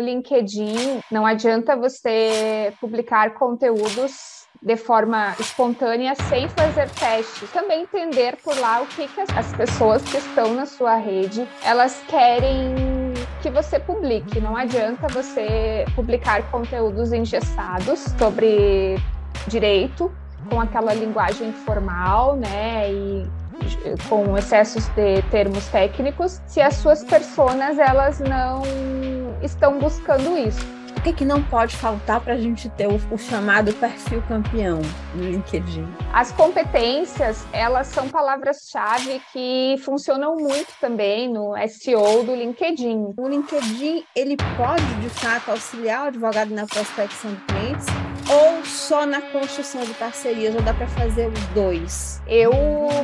no LinkedIn não adianta você publicar conteúdos de forma espontânea, sem fazer testes. Também entender por lá o que, que as pessoas que estão na sua rede, elas querem que você publique. Não adianta você publicar conteúdos engessados sobre direito, com aquela linguagem formal, né, e com excessos de termos técnicos, se as suas personas elas não estão buscando isso o que, que não pode faltar para a gente ter o, o, chamado perfil campeão no LinkedIn? As competências, elas são palavras-chave que funcionam muito também no SEO do LinkedIn. O LinkedIn, ele pode, de fato, auxiliar o advogado na prospecção de clientes ou só na construção de parcerias, ou dá para fazer os dois? Eu,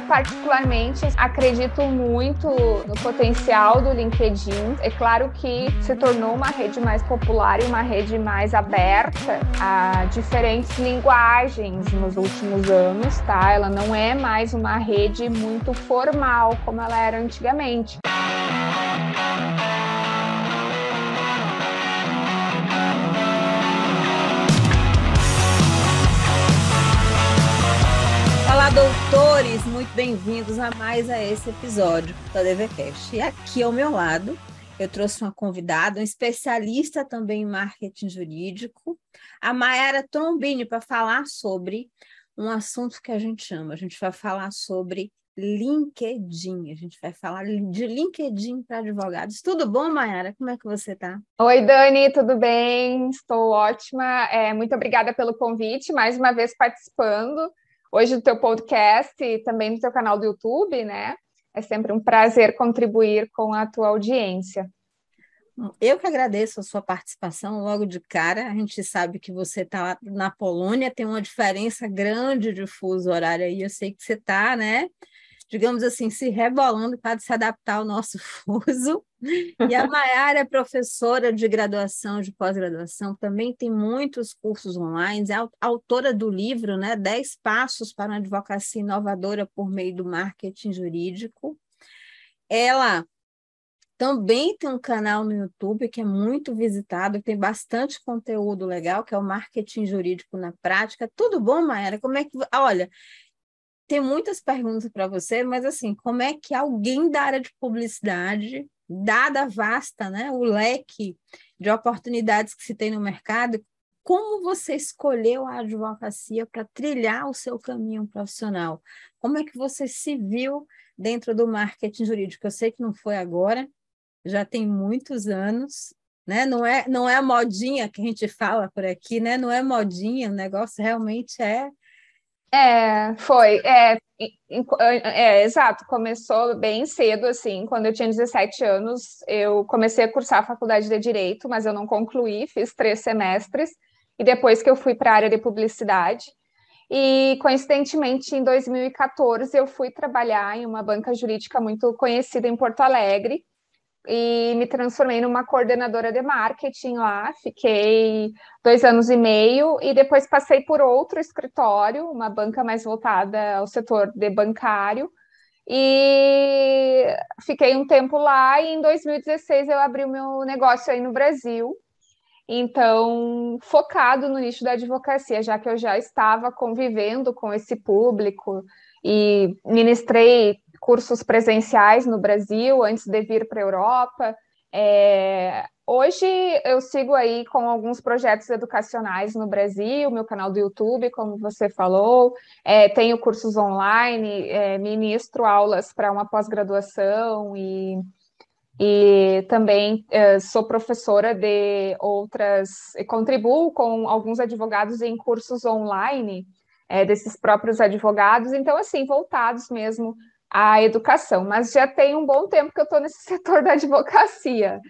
particularmente, acredito muito no potencial do LinkedIn. É claro que se tornou uma rede mais popular e uma rede mais aberta a diferentes linguagens nos últimos anos, tá? Ela não é mais uma rede muito formal como ela era antigamente. Olá, doutores! Muito bem-vindos a mais a esse episódio da DVCast. E aqui ao meu lado, eu trouxe uma convidada, um especialista também em marketing jurídico, a Mayara Trombini, para falar sobre um assunto que a gente ama. A gente vai falar sobre LinkedIn. A gente vai falar de LinkedIn para advogados. Tudo bom, Mayara? Como é que você está? Oi, Dani, tudo bem? Estou ótima. É, muito obrigada pelo convite, mais uma vez participando hoje do teu podcast e também no teu canal do YouTube, né? É sempre um prazer contribuir com a tua audiência. Eu que agradeço a sua participação logo de cara. A gente sabe que você está na Polônia, tem uma diferença grande de fuso horário aí. Eu sei que você está, né? digamos assim, se rebolando para se adaptar ao nosso fuso. E a Mayara é professora de graduação, de pós-graduação, também tem muitos cursos online, é autora do livro, né, 10 Passos para uma Advocacia Inovadora por meio do Marketing Jurídico. Ela também tem um canal no YouTube que é muito visitado, tem bastante conteúdo legal, que é o Marketing Jurídico na Prática. Tudo bom, Mayara? Como é que. Olha, tem muitas perguntas para você, mas assim, como é que alguém da área de publicidade, dada vasta, né, o leque de oportunidades que se tem no mercado, como você escolheu a advocacia para trilhar o seu caminho profissional? Como é que você se viu dentro do marketing jurídico? Eu sei que não foi agora, já tem muitos anos, né? Não é, não é modinha que a gente fala por aqui, né? Não é modinha, o negócio realmente é é, foi. É, é, exato. Começou bem cedo, assim. Quando eu tinha 17 anos, eu comecei a cursar a faculdade de Direito, mas eu não concluí, fiz três semestres. E depois que eu fui para a área de publicidade. E, coincidentemente, em 2014, eu fui trabalhar em uma banca jurídica muito conhecida em Porto Alegre, e me transformei numa coordenadora de marketing lá. Fiquei dois anos e meio e depois passei por outro escritório, uma banca mais voltada ao setor de bancário. E fiquei um tempo lá e em 2016 eu abri o meu negócio aí no Brasil. Então, focado no nicho da advocacia, já que eu já estava convivendo com esse público e ministrei cursos presenciais no Brasil antes de vir para a Europa. É, hoje eu sigo aí com alguns projetos educacionais no Brasil, meu canal do YouTube, como você falou, é, tenho cursos online, é, ministro aulas para uma pós-graduação e, e também é, sou professora de outras, contribuo com alguns advogados em cursos online é, desses próprios advogados, então assim, voltados mesmo a educação, mas já tem um bom tempo que eu estou nesse setor da advocacia.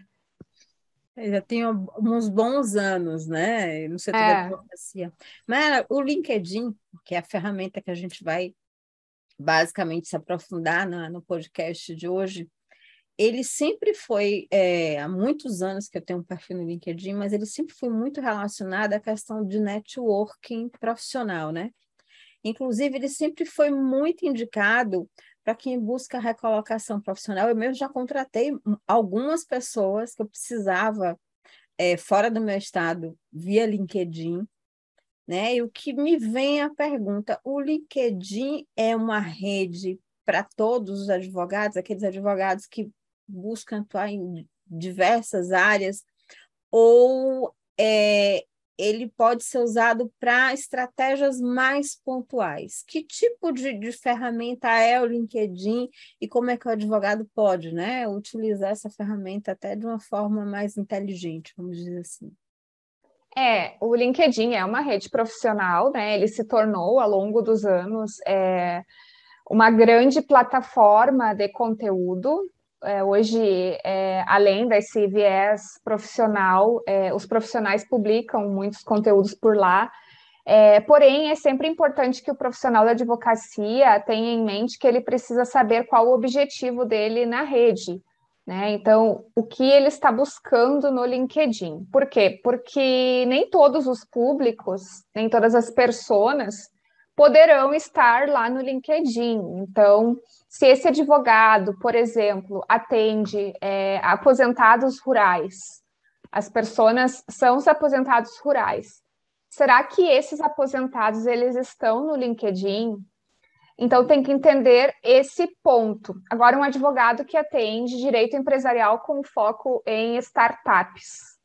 Eu já tenho uns bons anos, né, no setor é. da advocacia. Mas o LinkedIn, que é a ferramenta que a gente vai basicamente se aprofundar no, no podcast de hoje, ele sempre foi, é, há muitos anos que eu tenho um perfil no LinkedIn, mas ele sempre foi muito relacionado à questão de networking profissional, né? Inclusive, ele sempre foi muito indicado para quem busca recolocação profissional. Eu mesmo já contratei algumas pessoas que eu precisava é, fora do meu estado via LinkedIn, né? E o que me vem a pergunta: o LinkedIn é uma rede para todos os advogados, aqueles advogados que buscam atuar em diversas áreas, ou é, ele pode ser usado para estratégias mais pontuais. Que tipo de, de, ferramenta é o LinkedIn e como é que o advogado pode né, utilizar essa ferramenta até de uma forma mais inteligente, vamos dizer assim? É, o LinkedIn é uma rede profissional, né? Ele se tornou ao longo dos anos é, uma grande plataforma de conteúdo é, hoje, é, além desse viés profissional, é, os profissionais publicam muitos conteúdos por lá. É, porém, é sempre importante que o profissional da advocacia tenha em mente que ele precisa saber qual o objetivo dele na rede. Né? Então, o que ele está buscando no LinkedIn. Por quê? Porque nem todos os públicos, nem todas as pessoas poderão estar lá no LinkedIn. Então, se esse advogado, por exemplo, atende é, aposentados rurais, as pessoas são os aposentados rurais. Será que esses aposentados eles estão no LinkedIn? Então tem que entender esse ponto. Agora um advogado que atende direito empresarial com foco em startups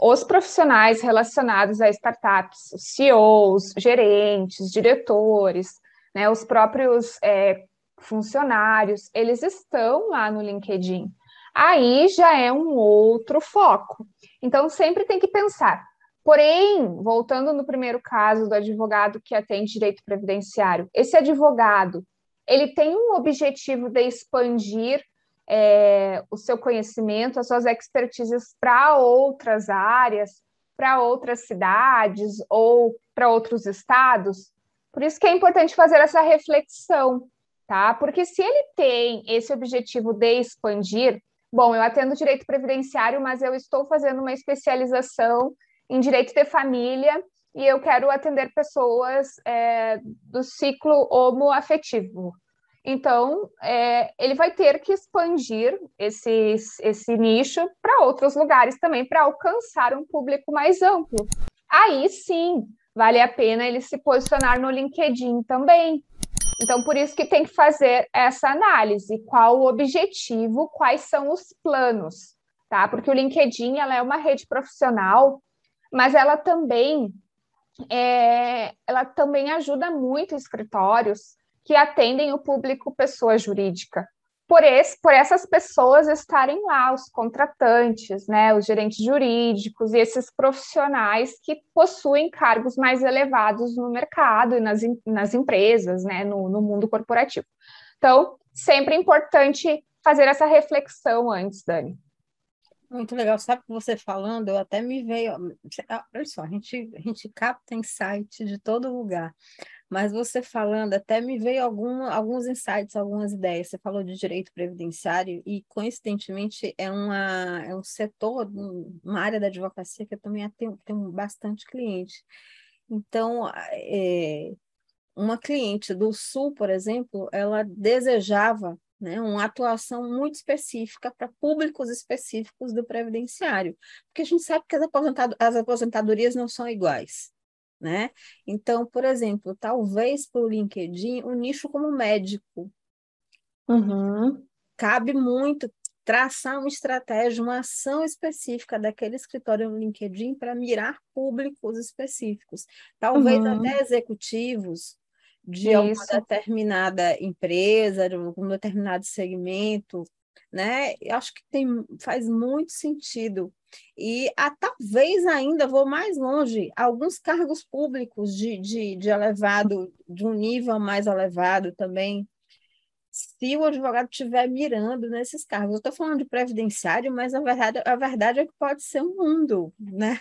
os profissionais relacionados a startups, os CEOs, gerentes, diretores, né, os próprios é, funcionários, eles estão lá no LinkedIn. Aí já é um outro foco. Então, sempre tem que pensar. Porém, voltando no primeiro caso do advogado que atende direito previdenciário, esse advogado, ele tem um objetivo de expandir é, o seu conhecimento, as suas expertises para outras áreas, para outras cidades ou para outros estados. Por isso que é importante fazer essa reflexão, tá? Porque se ele tem esse objetivo de expandir, bom, eu atendo direito previdenciário, mas eu estou fazendo uma especialização em direito de família e eu quero atender pessoas é, do ciclo homoafetivo. Então, é, ele vai ter que expandir esse, esse nicho para outros lugares também, para alcançar um público mais amplo. Aí sim, vale a pena ele se posicionar no LinkedIn também. Então, por isso que tem que fazer essa análise, qual o objetivo, quais são os planos, tá? Porque o LinkedIn ela é uma rede profissional, mas ela também é, ela também ajuda muito escritórios que atendem o público pessoa jurídica. Por, esse, por essas pessoas estarem lá, os contratantes, né, os gerentes jurídicos e esses profissionais que possuem cargos mais elevados no mercado e nas, nas empresas, né, no, no mundo corporativo. Então, sempre é importante fazer essa reflexão antes, Dani. Muito legal. Sabe que você falando, eu até me veio. Olha só, a gente, a gente capta insight de todo lugar. Mas você falando, até me veio algum, alguns insights, algumas ideias. Você falou de direito previdenciário e, coincidentemente, é, uma, é um setor, uma área da advocacia que eu também tenho, tenho bastante cliente. Então, é, uma cliente do Sul, por exemplo, ela desejava né, uma atuação muito específica para públicos específicos do previdenciário, porque a gente sabe que as, aposentado, as aposentadorias não são iguais né? Então, por exemplo, talvez para o LinkedIn, o um nicho como médico. Uhum. Cabe muito traçar uma estratégia, uma ação específica daquele escritório no LinkedIn para mirar públicos específicos. Talvez uhum. até executivos de Isso. alguma determinada empresa, de algum determinado segmento, né? Eu acho que tem, faz muito sentido e a, talvez ainda vou mais longe, alguns cargos públicos de, de, de elevado, de um nível mais elevado também, se o advogado estiver mirando nesses cargos. Eu estou falando de previdenciário, mas a verdade, a verdade é que pode ser um mundo, né?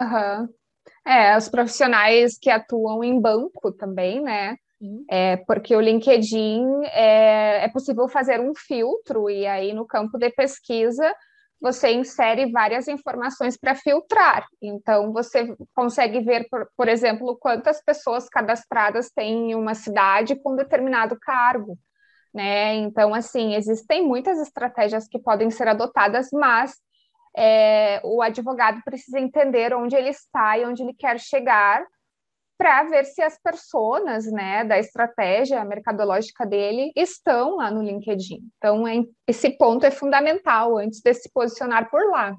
Uhum. É, os profissionais que atuam em banco também, né? É, porque o LinkedIn é, é possível fazer um filtro, e aí no campo de pesquisa você insere várias informações para filtrar. Então, você consegue ver, por, por, exemplo, quantas pessoas cadastradas tem em uma cidade com determinado cargo. Né? Então, assim, existem muitas estratégias que podem ser adotadas, mas é, o advogado precisa entender onde ele está e onde ele quer chegar para ver se as pessoas né, da estratégia mercadológica dele estão lá no LinkedIn. Então, é, esse ponto é fundamental antes de se posicionar por lá.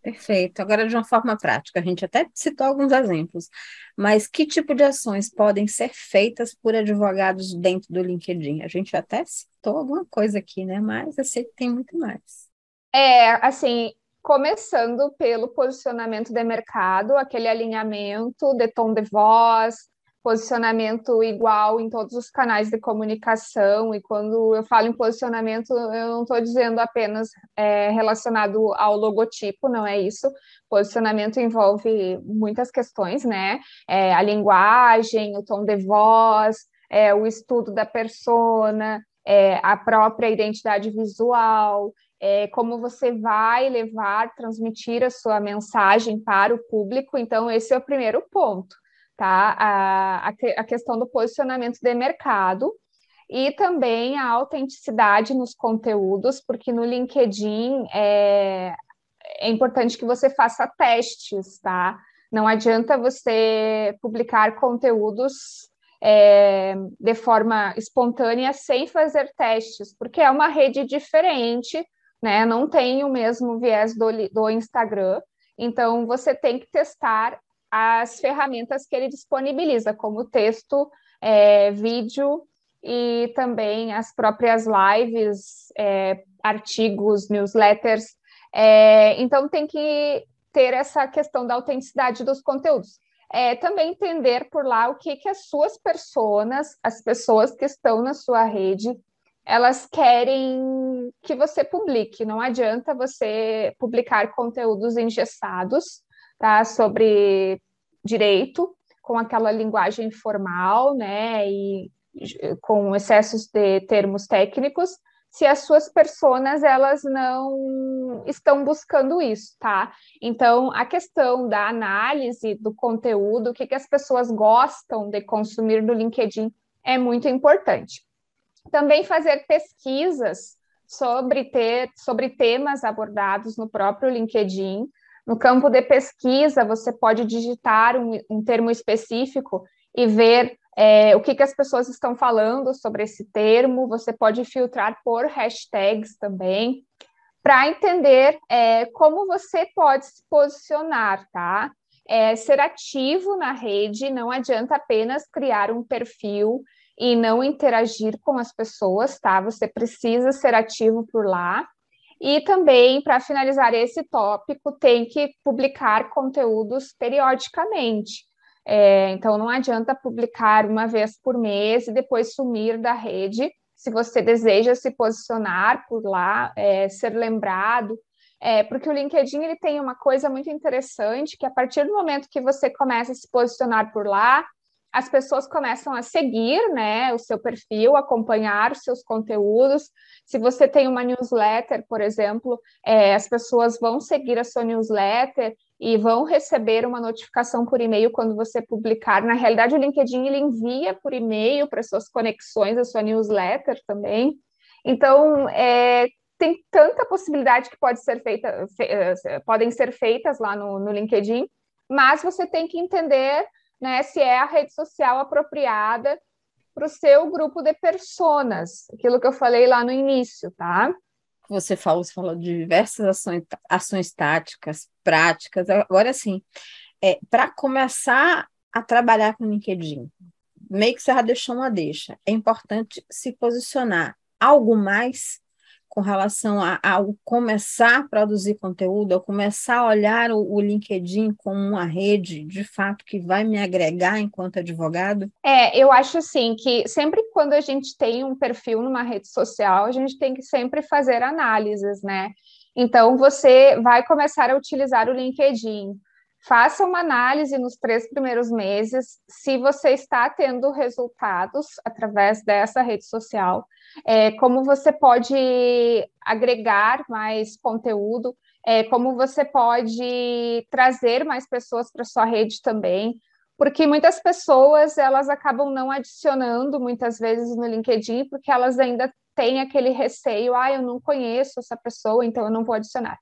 Perfeito. Agora, de uma forma prática, a gente até citou alguns exemplos, mas que tipo de ações podem ser feitas por advogados dentro do LinkedIn? A gente até citou alguma coisa aqui, né? Mas eu sei que tem muito mais. É, assim, começando pelo posicionamento de mercado, aquele alinhamento de tom de voz, posicionamento igual em todos os canais de comunicação. E quando eu falo em posicionamento, eu não estou dizendo apenas é, relacionado ao logotipo, não é isso. Posicionamento envolve muitas questões, né? É, a linguagem, o tom de voz, é, o estudo da persona, é, a própria identidade visual, é, como você vai levar, transmitir a sua mensagem para o público. Então, esse é o primeiro ponto tá? A, a, a questão do posicionamento de mercado e também a autenticidade nos conteúdos, porque no LinkedIn é, é importante que você faça testes, tá? Não adianta você publicar conteúdos é, de forma espontânea sem fazer testes, porque é uma rede diferente, né? Não tem o mesmo viés do, do Instagram. Então, você tem que testar as ferramentas que ele disponibiliza, como texto, é, vídeo e também as próprias lives, é, artigos, newsletters. É, então, tem que ter essa questão da autenticidade dos conteúdos. É, também entender por lá o que, que as suas pessoas, as pessoas que estão na sua rede, elas querem que você publique. Não adianta você publicar conteúdos engessados, tá? Sobre direito, com aquela linguagem formal, né? E com excessos de termos técnicos, se as suas personas elas não estão buscando isso, tá? Então, a questão da análise do conteúdo, o que, que as pessoas gostam de consumir no LinkedIn é muito importante. Também fazer pesquisas sobre ter sobre temas abordados no próprio LinkedIn, no campo de pesquisa, você pode digitar um, um termo específico e ver é, o que, que as pessoas estão falando sobre esse termo. Você pode filtrar por hashtags também, para entender é, como você pode se posicionar, tá? É, ser ativo na rede, não adianta apenas criar um perfil e não interagir com as pessoas, tá? Você precisa ser ativo por lá. E também, para finalizar esse tópico, tem que publicar conteúdos periodicamente. É, então, não adianta publicar uma vez por mês e depois sumir da rede. Se você deseja se posicionar por lá, é, ser lembrado, é, porque o LinkedIn ele tem uma coisa muito interessante que a partir do momento que você começa a se posicionar por lá, as pessoas começam a seguir né, o seu perfil, acompanhar os seus conteúdos. Se você tem uma newsletter, por exemplo, é, as pessoas vão seguir a sua newsletter e vão receber uma notificação por e-mail quando você publicar. Na realidade, o LinkedIn ele envia por e-mail para suas conexões a sua newsletter também. Então, é, tem tanta possibilidade que pode ser feita, fe, eh, podem ser feitas lá no, no LinkedIn, mas você tem que entender né, se é a rede social apropriada para o seu grupo de personas, aquilo que eu falei lá no início, tá? Você falou, você falou de diversas ações, ações táticas, práticas. Agora sim, é, para começar a trabalhar com o LinkedIn, meio que você já deixou uma deixa. É importante se posicionar algo mais com relação a, ao começar a produzir conteúdo, ao começar a olhar o, o, LinkedIn como uma rede, de fato, que vai me agregar enquanto advogado? É, eu acho assim que sempre quando a gente tem um perfil numa rede social, a gente tem que sempre fazer análises, né? Então, você vai começar a utilizar o LinkedIn. Faça uma análise nos três primeiros meses se você está tendo resultados através dessa rede social é, como você pode agregar mais conteúdo, é, como você pode trazer mais pessoas para sua rede também, porque muitas pessoas elas acabam não adicionando muitas vezes no LinkedIn porque elas ainda têm aquele receio, ah, eu não conheço essa pessoa, então eu não vou adicionar.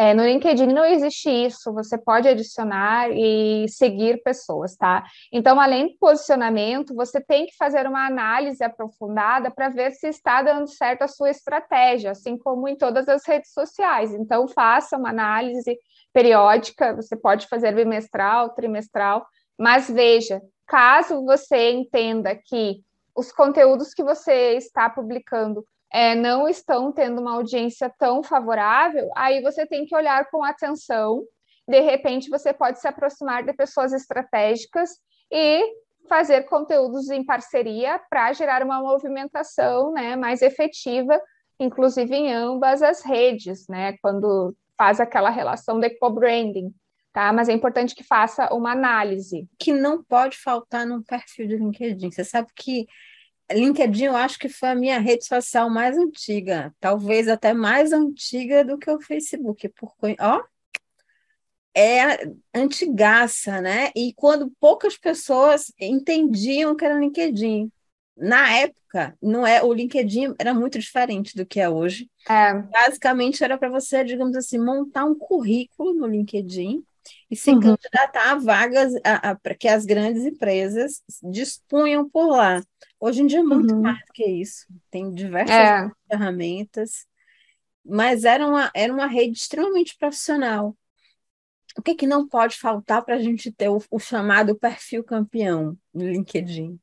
É, no LinkedIn não existe isso, você pode adicionar e seguir pessoas, tá? Então, além do posicionamento, você tem que fazer uma análise aprofundada para ver se está dando certo a sua estratégia, assim como em todas as redes sociais. Então, faça uma análise periódica, você pode fazer bimestral, trimestral, mas veja, caso você entenda que os conteúdos que você está publicando é, não estão tendo uma audiência tão favorável, aí você tem que olhar com atenção. De repente, você pode se aproximar de pessoas estratégicas e fazer conteúdos em parceria para gerar uma movimentação né, mais efetiva, inclusive em ambas as redes, né, quando faz aquela relação de co-branding. Tá? Mas é importante que faça uma análise. Que não pode faltar num perfil de LinkedIn. Você sabe que LinkedIn eu acho que foi a minha rede social mais antiga, talvez até mais antiga do que o Facebook, porque, ó, é antigaça, né? E quando poucas pessoas entendiam que era LinkedIn. Na época, não é, o LinkedIn era muito diferente do que é hoje. É. Basicamente era para você, digamos assim, montar um currículo no LinkedIn e se uhum. candidatar a vagas para que as grandes empresas dispunham por lá. Hoje em dia é muito uhum. mais do que isso. Tem diversas é. ferramentas, mas era uma, era uma rede extremamente profissional. O que, que não pode faltar para a gente ter o, o chamado perfil campeão no LinkedIn?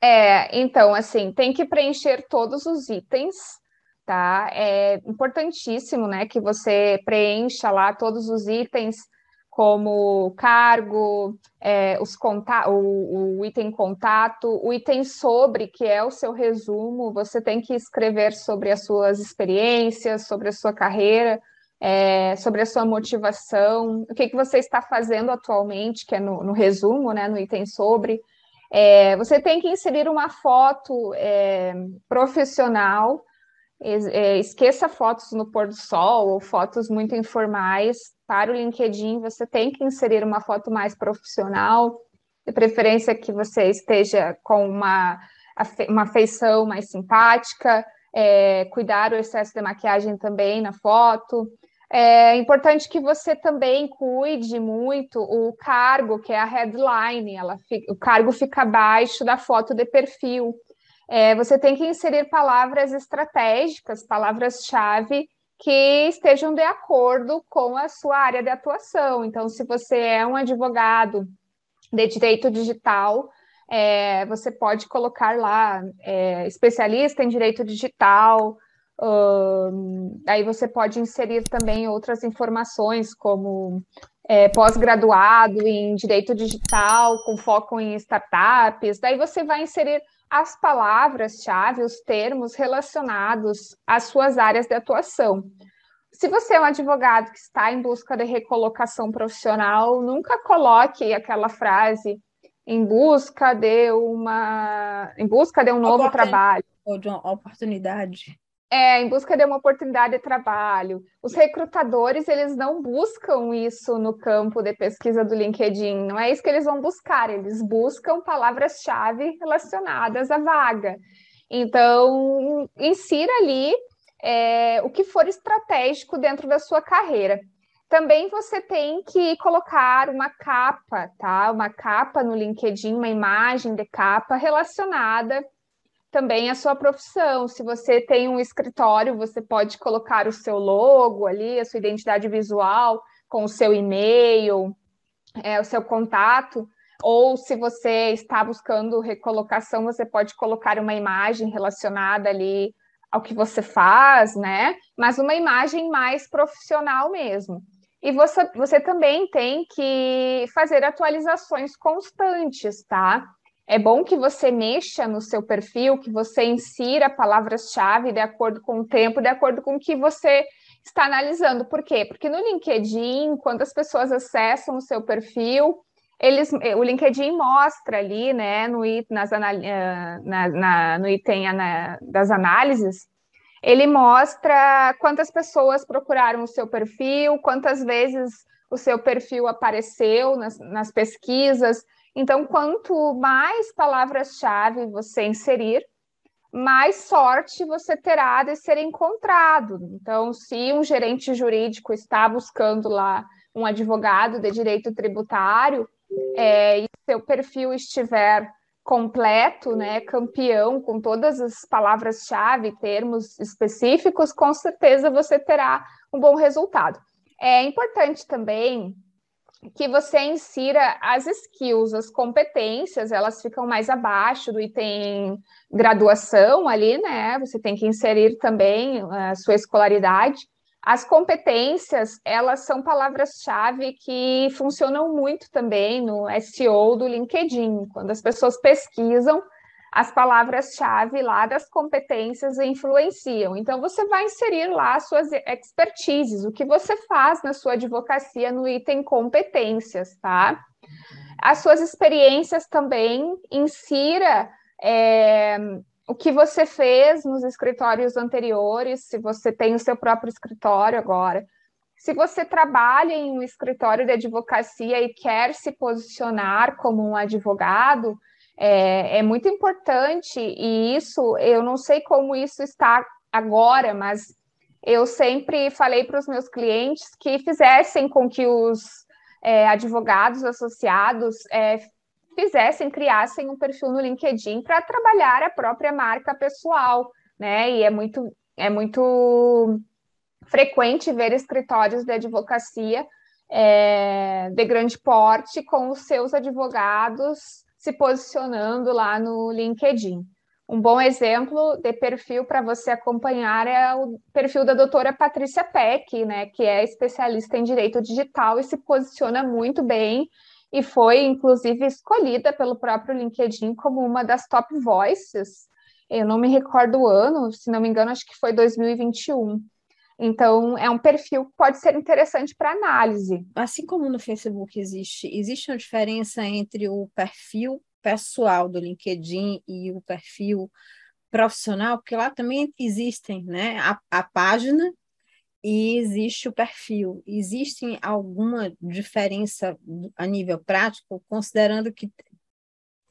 É, então, assim, tem que preencher todos os itens, tá? É importantíssimo, né, que você preencha lá todos os itens como cargo, é, os conta o, o, item contato, o item sobre, que é o seu resumo, você tem que escrever sobre as suas experiências, sobre a sua carreira, é, sobre a sua motivação, o que, que você está fazendo atualmente, que é no, no resumo, né, no item sobre. É, você tem que inserir uma foto é, profissional, esqueça fotos no pôr do sol ou fotos muito informais, para o LinkedIn, você tem que inserir uma foto mais profissional, de preferência que você esteja com uma, uma feição mais simpática, é, cuidar o excesso de maquiagem também na foto. É importante que você também cuide muito o cargo, que é a headline, ela fica, o cargo fica abaixo da foto de perfil. É, você tem que inserir palavras estratégicas, palavras-chave que estejam de acordo com a sua área de atuação. Então, se você é um advogado de direito digital, é, você pode colocar lá é, especialista em direito digital. Aí você pode inserir também outras informações, como é, pós-graduado em direito digital, com foco em startups. Daí você vai inserir as palavras-chave, os termos relacionados às suas áreas de atuação. Se você é um advogado que está em busca de recolocação profissional, nunca coloque aquela frase em busca de uma em busca de um novo trabalho ou de uma oportunidade. É, em busca de uma oportunidade de trabalho. Os recrutadores, eles não buscam isso no campo de pesquisa do LinkedIn, não é isso que eles vão buscar, eles buscam palavras-chave relacionadas à vaga. Então, insira ali é, o que for estratégico dentro da sua carreira. Também você tem que colocar uma capa, tá? Uma capa no LinkedIn, uma imagem de capa relacionada também a sua profissão. Se você tem um escritório, você pode colocar o seu logo ali, a sua identidade visual, com o seu e-mail, é, o seu contato. Ou se você está buscando recolocação, você pode colocar uma imagem relacionada ali ao que você faz, né? Mas uma imagem mais profissional mesmo. E você, você também tem que fazer atualizações constantes, tá? É bom que você mexa no seu perfil, que você insira palavras-chave de acordo com o tempo, de acordo com o que você está analisando. Por quê? Porque no LinkedIn, quando as pessoas acessam o seu perfil, eles, o LinkedIn mostra ali, né, no, nas, eh, na, na, no item na, das análises, ele mostra quantas pessoas procuraram o seu perfil, quantas vezes o seu perfil apareceu nas, nas pesquisas, então, quanto mais palavras-chave você inserir, mais sorte você terá de ser encontrado. Então, se um gerente jurídico está buscando lá um advogado de direito tributário é, e seu perfil estiver completo, né, campeão, com todas as palavras-chave, termos específicos, com certeza você terá um bom resultado. É importante também que você insira as skills, as competências, elas ficam mais abaixo do item graduação ali, né? Você tem que inserir também a sua escolaridade. As competências, elas são palavras-chave que funcionam muito também no SEO do LinkedIn. Quando as pessoas pesquisam, as palavras-chave lá das competências influenciam. Então, você vai inserir lá suas expertises, o que você faz na sua advocacia no item competências, tá? As suas experiências também, insira é, o que você fez nos escritórios anteriores, se você tem o seu próprio escritório agora. Se você trabalha em um escritório de advocacia e quer se posicionar como um advogado, é, é muito importante, e isso, eu não sei como isso está agora, mas eu sempre falei para os meus clientes que fizessem com que os é, advogados associados é, fizessem, criassem um perfil no LinkedIn para trabalhar a própria marca pessoal, né? E é muito, é muito frequente ver escritórios de advocacia é, de grande porte com os seus advogados se posicionando lá no LinkedIn. Um bom exemplo de perfil para você acompanhar é o perfil da doutora Patrícia Peck, né, que é especialista em direito digital e se posiciona muito bem e foi, inclusive, escolhida pelo próprio LinkedIn como uma das top voices. Eu não me recordo o ano, se não me engano, acho que foi 2021. Então, é um perfil que pode ser interessante para análise. Assim como no Facebook existe, existe uma diferença entre o perfil pessoal do LinkedIn e o perfil profissional, porque lá também existem, né? A, a página e existe o perfil. Existe alguma diferença a nível prático, considerando que,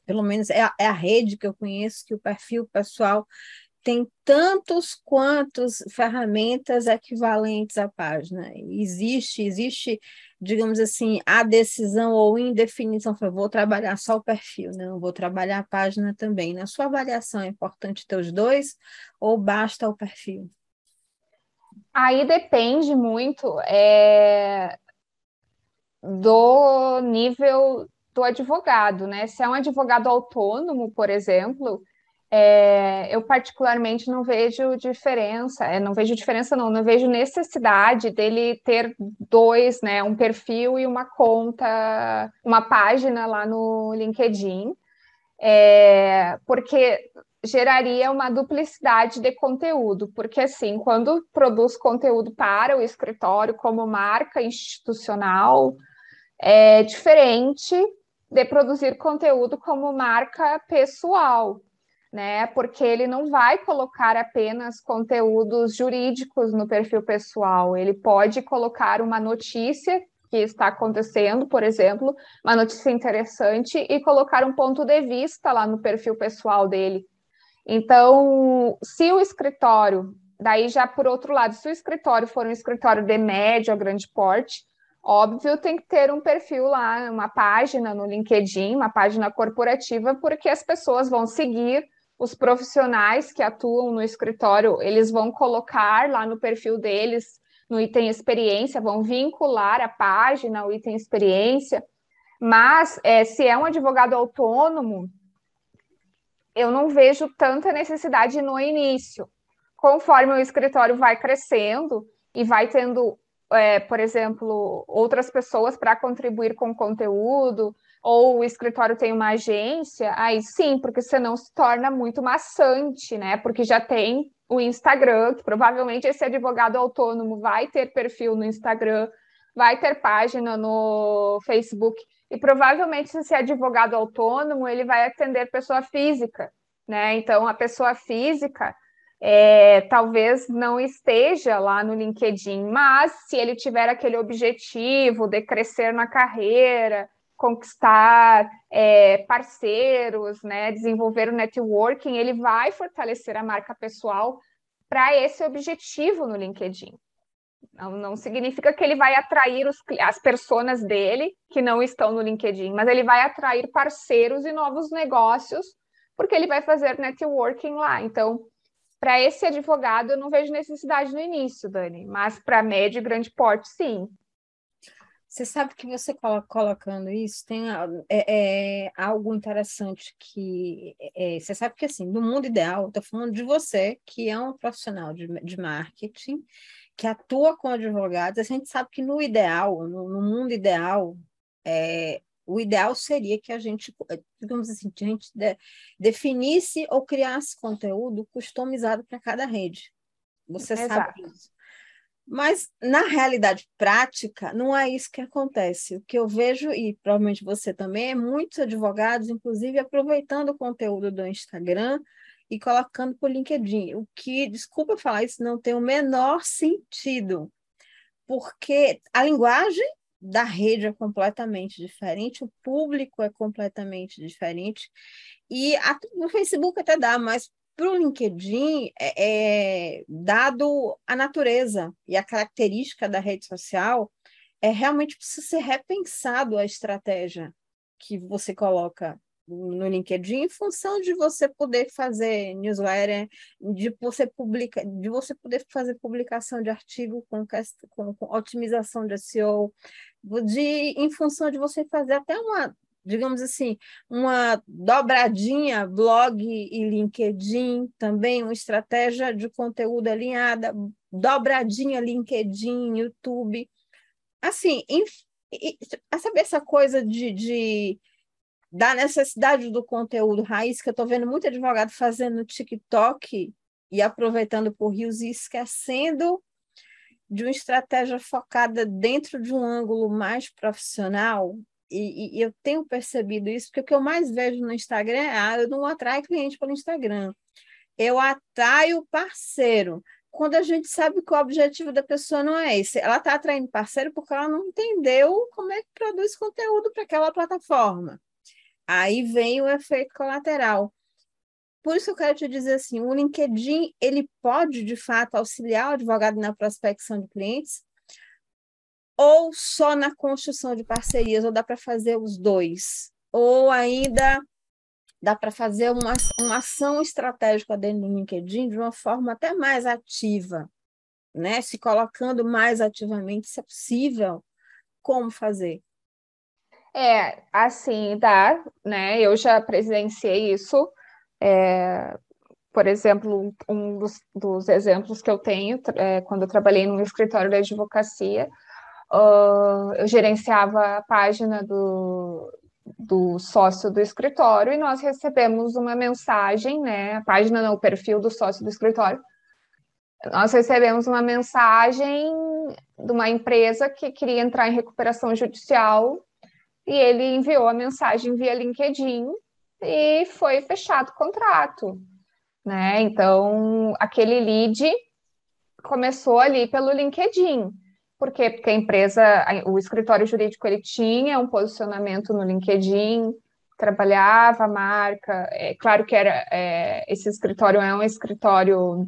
pelo menos é a, é a rede que eu conheço, que o perfil pessoal tem tantos quantos ferramentas equivalentes à página. Existe, existe, digamos assim, a decisão ou indefinição, vou trabalhar só o perfil, não, vou trabalhar a página também. Na sua avaliação, é importante ter os dois ou basta o perfil? Aí depende muito é, do nível do advogado, né? Se é um advogado autônomo, por exemplo, é, eu particularmente não vejo diferença, é, não vejo diferença não, não vejo necessidade dele ter dois, né, um perfil e uma conta, uma página lá no LinkedIn, é, porque geraria uma duplicidade de conteúdo, porque assim, quando produz conteúdo para o escritório como marca institucional, é diferente de produzir conteúdo como marca pessoal, né? Porque ele não vai colocar apenas conteúdos jurídicos no perfil pessoal, ele pode colocar uma notícia que está acontecendo, por exemplo, uma notícia interessante e colocar um ponto de vista lá no perfil pessoal dele. Então, se o escritório, daí já por outro lado, se o escritório for um escritório de médio a grande porte, óbvio, tem que ter um perfil lá, uma página no LinkedIn, uma página corporativa, porque as pessoas vão seguir os profissionais que atuam no escritório, eles vão colocar lá no perfil deles, no item experiência, vão vincular a página, o item experiência. Mas é, se é um advogado autônomo, eu não vejo tanta necessidade no início. Conforme o escritório vai crescendo e vai tendo, é, por exemplo, outras pessoas para contribuir com conteúdo, ou o escritório tem uma agência, aí sim, porque senão se torna muito maçante, né? Porque já tem o Instagram, que provavelmente esse advogado autônomo vai ter perfil no Instagram, vai ter página no Facebook. E provavelmente, se é advogado autônomo, ele vai atender pessoa física, né? Então, a pessoa física é, talvez não esteja lá no LinkedIn, mas se ele tiver aquele objetivo de crescer na carreira, conquistar é, parceiros, né, desenvolver o networking, ele vai fortalecer a marca pessoal para esse objetivo no LinkedIn. Não, não, significa que ele vai atrair os, as pessoas dele que não estão no LinkedIn, mas ele vai atrair parceiros e novos negócios, porque ele vai fazer networking lá. Então, para esse advogado, eu não vejo necessidade no início, Dani, mas para médio e grande porte, sim. Você sabe que você colocando isso tem é, é algo interessante que é, você sabe que assim no mundo ideal, estou falando de você que é um profissional de, de marketing que atua com advogados. A gente sabe que no ideal, no, no mundo ideal, é, o ideal seria que a gente, digamos assim, a gente de, definisse ou criasse conteúdo customizado para cada rede. Você Exato. sabe disso. Mas, na realidade prática, não é isso que acontece. O que eu vejo, e provavelmente você também, é muitos advogados, inclusive, aproveitando o conteúdo do Instagram e colocando para o LinkedIn. O que, desculpa falar isso, não tem o menor sentido, porque a linguagem da rede é completamente diferente, o público é completamente diferente, e a, no Facebook até dá, mas para o LinkedIn, é, é, dado a natureza e a característica da rede social, é realmente precisa ser repensado a estratégia que você coloca no LinkedIn em função de você poder fazer newsletter, de você publica, de você poder fazer publicação de artigo com, com, com otimização de SEO, de em função de você fazer até uma digamos assim, uma dobradinha blog e LinkedIn, também uma estratégia de conteúdo alinhada, dobradinha LinkedIn, YouTube. Assim, a saber essa coisa de, de da necessidade do conteúdo raiz, que eu estou vendo muito advogado fazendo no TikTok e aproveitando por rios e esquecendo de uma estratégia focada dentro de um ângulo mais profissional, e, e, eu tenho percebido isso, porque o que eu mais vejo no Instagram é, ah, eu não atraio cliente pelo Instagram, eu atraio parceiro. Quando a gente sabe que o objetivo da pessoa não é esse, ela está atraindo parceiro porque ela não entendeu como é que produz conteúdo para aquela plataforma. Aí vem o efeito colateral. Por isso eu quero te dizer assim, o LinkedIn, ele pode, de fato, auxiliar o advogado na prospecção de clientes, ou só na construção de parcerias, ou dá para fazer os dois? Ou ainda dá para fazer uma, uma ação estratégica dentro do LinkedIn de uma forma até mais ativa, né? Se colocando mais ativamente, se é possível, como fazer? É, assim, dá, né? Eu já presenciei isso. É, por exemplo, um dos, dos, exemplos que eu tenho, é, quando eu trabalhei no escritório de advocacia, uh, eu gerenciava a página do, do sócio do escritório e nós recebemos uma mensagem, né? A página não, o perfil do sócio do escritório. Nós recebemos uma mensagem de uma empresa que queria entrar em recuperação judicial e ele enviou a mensagem via LinkedIn e foi fechado o contrato, né? Então, aquele lead começou ali pelo LinkedIn. Por quê? Porque a empresa, o escritório jurídico, ele tinha um posicionamento no LinkedIn, trabalhava a marca. É claro que era é, esse escritório é um escritório,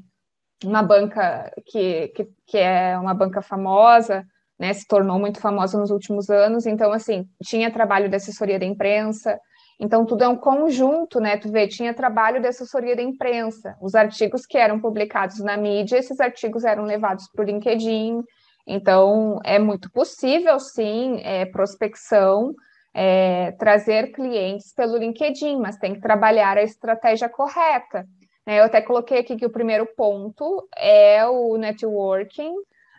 uma banca que, que, que é uma banca famosa, né? Se tornou muito famosa nos últimos anos. Então, assim, tinha trabalho de assessoria da imprensa. Então, tudo é um conjunto, né? Tu vê, tinha trabalho de assessoria da imprensa. Os artigos que eram publicados na mídia, esses artigos eram levados para o LinkedIn, então, é muito possível, sim, é, prospecção, é, trazer clientes pelo LinkedIn, mas tem que trabalhar a estratégia correta. Né? Eu até coloquei aqui que o primeiro ponto é o networking,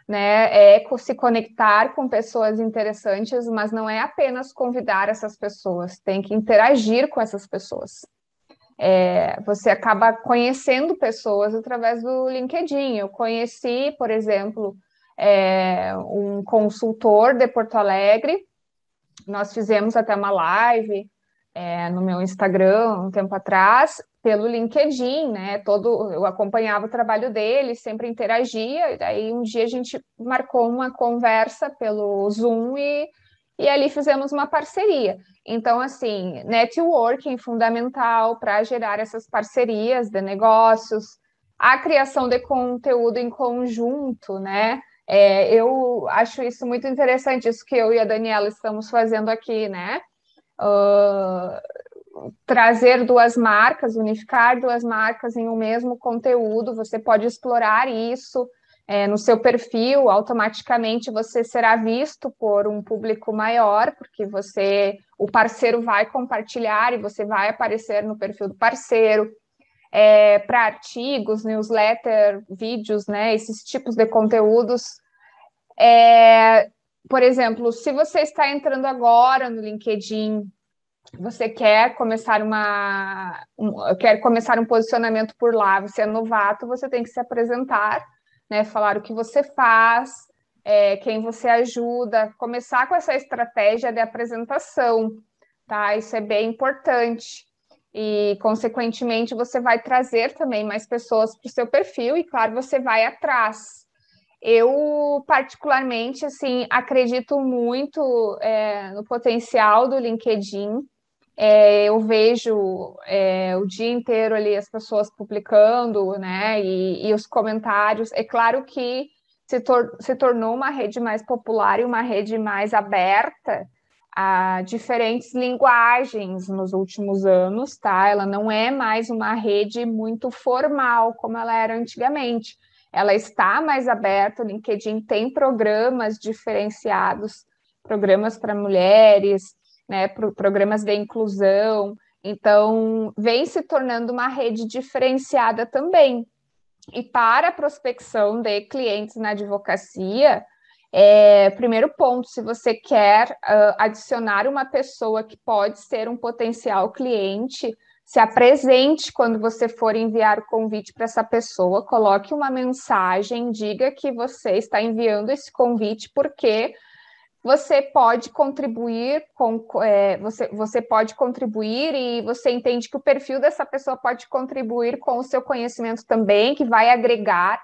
né? É se conectar com pessoas interessantes, mas não é apenas convidar essas pessoas, tem que interagir com essas pessoas. É, você acaba conhecendo pessoas através do LinkedIn. Eu conheci, por exemplo, é, um consultor de Porto Alegre. Nós fizemos até uma live é, no meu Instagram um tempo atrás, pelo LinkedIn, né? Todo, eu acompanhava o trabalho dele, sempre interagia. E daí um dia a gente marcou uma conversa pelo Zoom e, e ali fizemos uma parceria. Então, assim, networking fundamental para gerar essas parcerias de negócios, a criação de conteúdo em conjunto, né? É, eu acho isso muito interessante, isso que eu e a Daniela estamos fazendo aqui, né? Uh, trazer duas marcas, unificar duas marcas em um mesmo conteúdo, você pode explorar isso é, no seu perfil, automaticamente você será visto por um público maior, porque você, o parceiro vai compartilhar e você vai aparecer no perfil do parceiro. É, para artigos, newsletter, vídeos, né, esses tipos de conteúdos. É, por exemplo, se você está entrando agora no LinkedIn, você quer começar uma, um, quer começar um posicionamento por lá, você é novato, você tem que se apresentar né? Falar o que você faz, é, quem você ajuda, começar com essa estratégia de apresentação, tá? Isso é bem importante. E, consequentemente, você vai trazer também mais pessoas para o seu perfil e, claro, você vai atrás. Eu, particularmente, assim, acredito muito é, no potencial do LinkedIn é, eu vejo é, o dia inteiro ali as pessoas publicando, né, e, e os comentários. É claro que se, tor se tornou uma rede mais popular e uma rede mais aberta a diferentes linguagens nos últimos anos, tá? Ela não é mais uma rede muito formal como ela era antigamente. Ela está mais aberta, o LinkedIn tem programas diferenciados, programas para mulheres, né, pro, programas de inclusão. Então, vem se tornando uma rede diferenciada também. E para a prospecção de clientes na advocacia, é, primeiro ponto, se você quer uh, adicionar uma pessoa que pode ser um potencial cliente, se apresente quando você for enviar o convite para essa pessoa, coloque uma mensagem, diga que você está enviando esse convite porque você pode contribuir com é, você, você pode contribuir e você entende que o perfil dessa pessoa pode contribuir com o seu conhecimento também, que vai agregar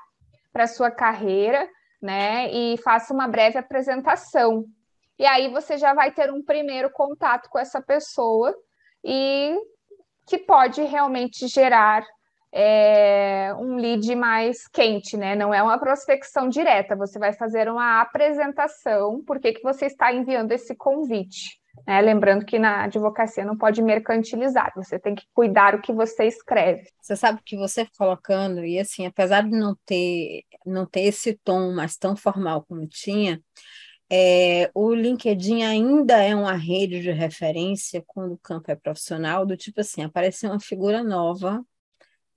para a sua carreira, né? E faça uma breve apresentação. E aí você já vai ter um primeiro contato com essa pessoa e que pode realmente gerar é, um lead mais quente, né? Não é uma prospecção direta, você vai fazer uma apresentação, por que, que você está enviando esse convite. Né? Lembrando que na advocacia não pode mercantilizar, você tem que cuidar o que você escreve. Você sabe que você colocando, e assim, apesar de não ter, não ter esse tom mais tão formal como tinha, é, o LinkedIn ainda é uma rede de referência quando o campo é profissional, do tipo assim, apareceu uma figura nova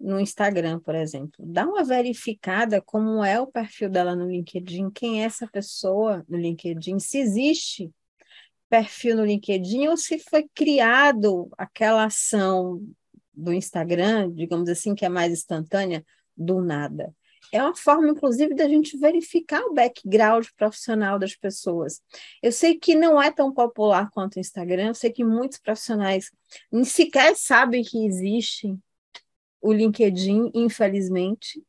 no Instagram, por exemplo. Dá uma verificada como é o perfil dela no LinkedIn, quem é essa pessoa no LinkedIn, se existe perfil no LinkedIn ou se foi criado aquela ação do Instagram, digamos assim, que é mais instantânea, do nada. É uma forma, inclusive, da gente verificar o background profissional das pessoas. Eu sei que não é tão popular quanto o Instagram, eu sei que muitos profissionais nem sequer sabem que existe o LinkedIn, infelizmente.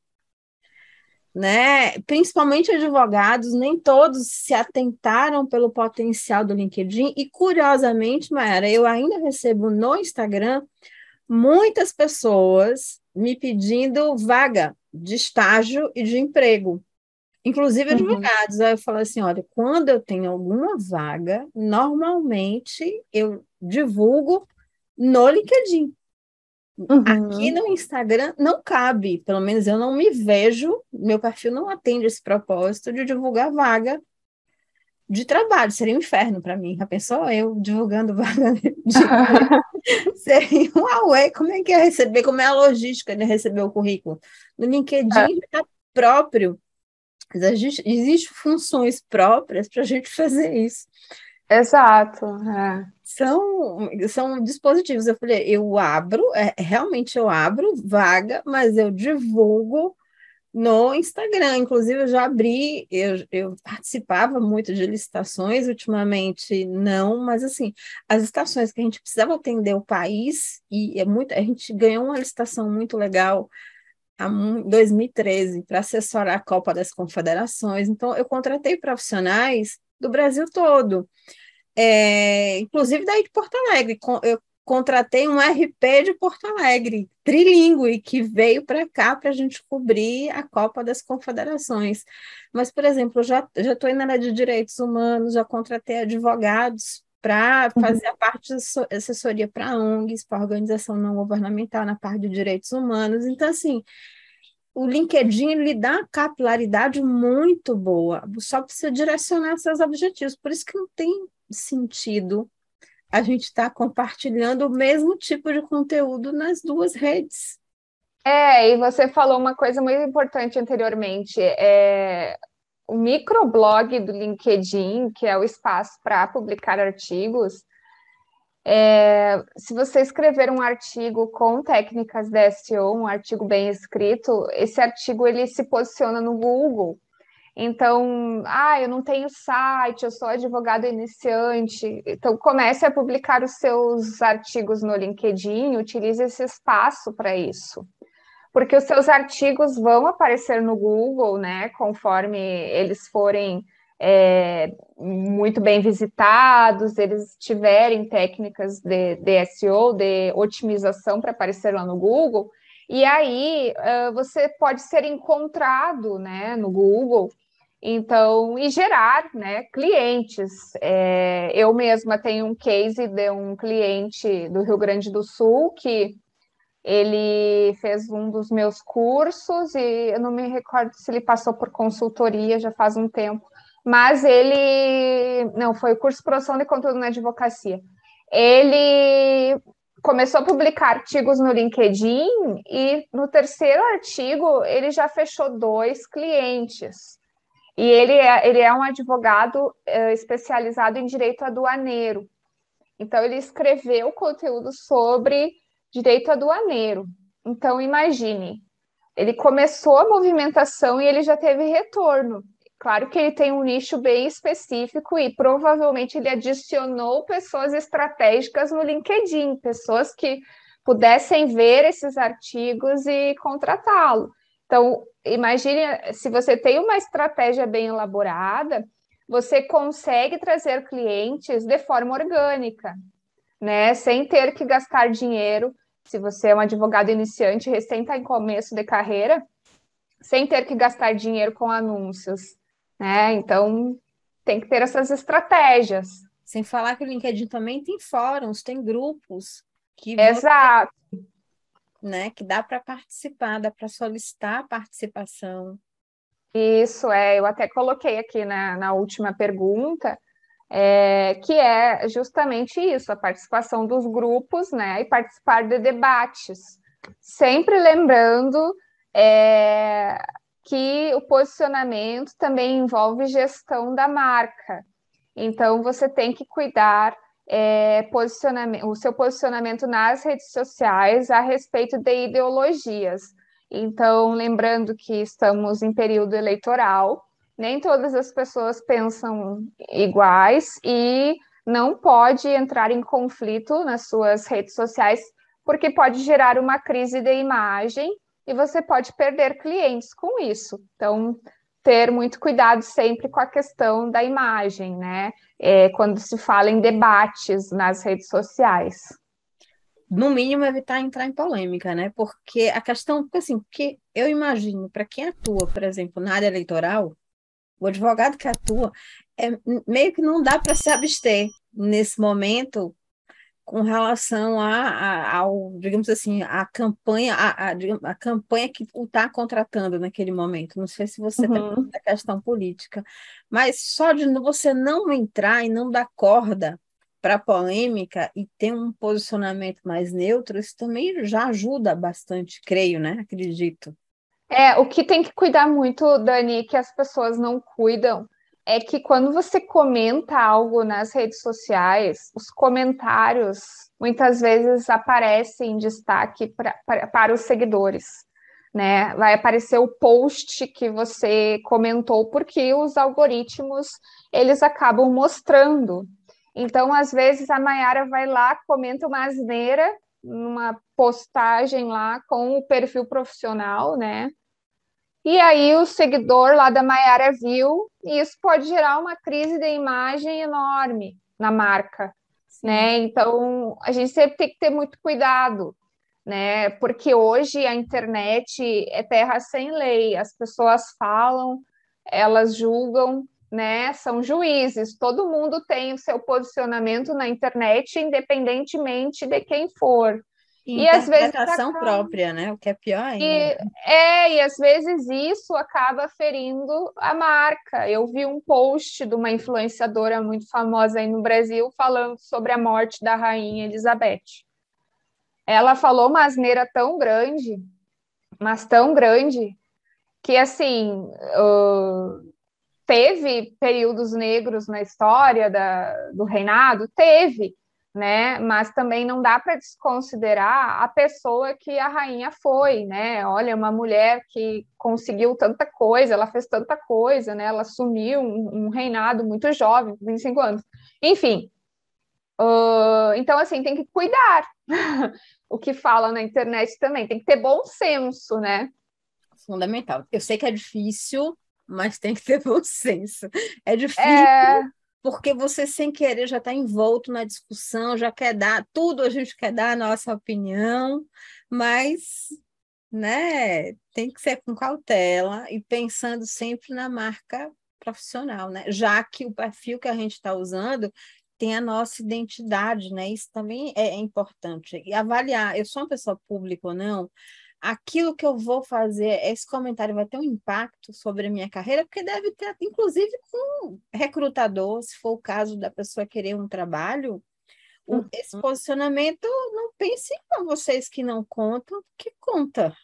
Né? Principalmente advogados, nem todos se atentaram pelo potencial do LinkedIn, e curiosamente, Mayara, eu ainda recebo no Instagram muitas pessoas me pedindo vaga de estágio e de emprego, inclusive uhum. advogados. Uhum. Aí eu falo assim: olha, quando eu tenho alguma vaga, normalmente eu divulgo no LinkedIn. Uhum. Aqui no Instagram não cabe, pelo menos eu não me vejo, meu perfil não atende esse propósito de divulgar vaga de trabalho, seria um inferno para mim. Já pensou eu divulgando vaga de seria um auê, como é que é receber, como é a logística de receber o currículo? No LinkedIn é. próprio, existem existe funções próprias para a gente fazer isso. Exato. É. São, são dispositivos. Eu falei, eu abro, é, realmente eu abro vaga, mas eu divulgo no Instagram. Inclusive, eu já abri, eu, eu participava muito de licitações, ultimamente não, mas assim, as estações que a gente precisava atender o país, e é muito, a gente ganhou uma licitação muito legal em 2013 para assessorar a Copa das Confederações. Então, eu contratei profissionais do Brasil todo. é, inclusive daí de Porto Alegre. Eu contratei um RP de Porto Alegre, trilingue, que veio para cá para a gente cobrir a Copa das Confederações. Mas, por exemplo, eu já estou indo na área de direitos humanos, já contratei advogados para uhum. fazer a parte de assessoria para ONGs, para organização não governamental na parte de direitos humanos. Então, assim, o LinkedIn lhe dá uma capilaridade muito boa, só precisa direcionar seus objetivos. Por isso que não tem sentido a gente estar tá compartilhando o mesmo tipo de conteúdo nas duas redes. É, e você falou uma coisa muito importante anteriormente. É, o microblog do LinkedIn, que é o espaço para publicar artigos, é, se você escrever um artigo com técnicas de SEO, um artigo bem escrito, esse artigo ele se posiciona no Google. Então, ah, eu não tenho site, eu sou advogado iniciante. Então, comece a publicar os seus artigos no LinkedIn, utilize esse espaço para isso. Porque os seus artigos vão aparecer no Google, né, conforme eles forem é, muito bem visitados, eles tiverem técnicas de, de SEO, de otimização para aparecer lá no Google, e aí você pode ser encontrado, né, no Google, então, e gerar, né, clientes. É, eu mesma tenho um case de um cliente do Rio Grande do Sul que ele fez um dos meus cursos e eu não me recordo se ele passou por consultoria já faz um tempo, mas ele não foi o curso produção de conteúdo na advocacia. Ele começou a publicar artigos no LinkedIn e no terceiro artigo ele já fechou dois clientes. E ele é, ele é um advogado é, especializado em direito aduaneiro. Então, ele escreveu conteúdo sobre direito aduaneiro. Então, imagine, ele começou a movimentação e ele já teve retorno. Claro que ele tem um nicho bem específico e provavelmente ele adicionou pessoas estratégicas no LinkedIn, pessoas que pudessem ver esses artigos e contratá-lo. Então, imagine se você tem uma estratégia bem elaborada, você consegue trazer clientes de forma orgânica né? Sem ter que gastar dinheiro, se você é um advogado iniciante, recém está em começo de carreira, sem ter que gastar dinheiro com anúncios, né? Então tem que ter essas estratégias. Sem falar que o LinkedIn também tem fóruns, tem grupos que Exato. Né, que dá para participar, dá para solicitar participação. Isso é, eu até coloquei aqui na, na última pergunta é, que é justamente isso, a participação dos grupos, né, e participar de debates, sempre lembrando é, que o posicionamento também envolve gestão da marca. Então, você tem que cuidar é, posicionamento, o seu posicionamento nas redes sociais a respeito de ideologias. Então, lembrando que estamos em período eleitoral, nem todas as pessoas pensam iguais e não pode entrar em conflito nas suas redes sociais, porque pode gerar uma crise de imagem e você pode perder clientes com isso. Então, ter muito cuidado sempre com a questão da imagem, né? É, quando se fala em debates nas redes sociais. No mínimo, evitar entrar em polêmica, né? Porque a questão, assim, porque eu imagino, para quem atua, por exemplo, na área eleitoral, o advogado que atua, é, meio que não dá para se abster nesse momento com relação a, a, ao, digamos assim, a campanha, a, a, a campanha que o está contratando naquele momento. Não sei se você está uhum. da questão política, mas só de você não entrar e não dar corda para a polêmica e ter um posicionamento mais neutro, isso também já ajuda bastante, creio, né? Acredito. É, o que tem que cuidar muito, Dani, que as pessoas não cuidam, é que quando você comenta algo nas redes sociais, os comentários muitas vezes aparecem em destaque pra, pra, para os seguidores. Né? Vai aparecer o post que você comentou, porque os algoritmos eles acabam mostrando. Então, às vezes, a Mayara vai lá, comenta uma asneira numa postagem lá com o perfil profissional, né? E aí o seguidor lá da Maiara viu, e isso pode gerar uma crise de imagem enorme. na marca, né? Então a gente sempre tem que ter muito cuidado, né? Porque hoje a internet é terra sem lei, as pessoas falam, elas julgam, né? São juízes, todo mundo tem o seu posicionamento na internet, independentemente de quem for. E, e às vezes acaba... própria, né? O que é pior ainda. E, é, e às vezes isso acaba ferindo a marca. Eu vi um post de uma influenciadora muito famosa aí no Brasil falando sobre a morte da rainha Elizabeth. Ela falou uma asneira tão grande, mas tão grande, que assim uh, teve períodos negros na história da, do reinado, teve, né? Mas também não dá para desconsiderar a pessoa que a rainha foi, né? Olha, uma mulher que conseguiu tanta coisa, ela fez tanta coisa, né? Ela assumiu um, um reinado muito jovem, 25 anos. Enfim, uh, então assim tem que cuidar. o que fala na internet também tem que ter bom senso, né? Fundamental. Eu sei que é difícil, mas tem que ter bom senso. É difícil. É porque você sem querer já está envolto na discussão, já quer dar tudo, a gente quer dar a nossa opinião, mas né, tem que ser com cautela e pensando sempre na marca profissional, né? Já que o perfil que a gente está usando tem a nossa identidade, né? Isso também é importante. E avaliar, eu sou uma pessoa pública ou não, aquilo que eu vou fazer, esse comentário vai ter um impacto sobre a minha carreira, porque deve ter, inclusive, com recrutador, se for o caso da pessoa querer um trabalho, uhum. esse posicionamento, não pense com vocês que não contam, que conta.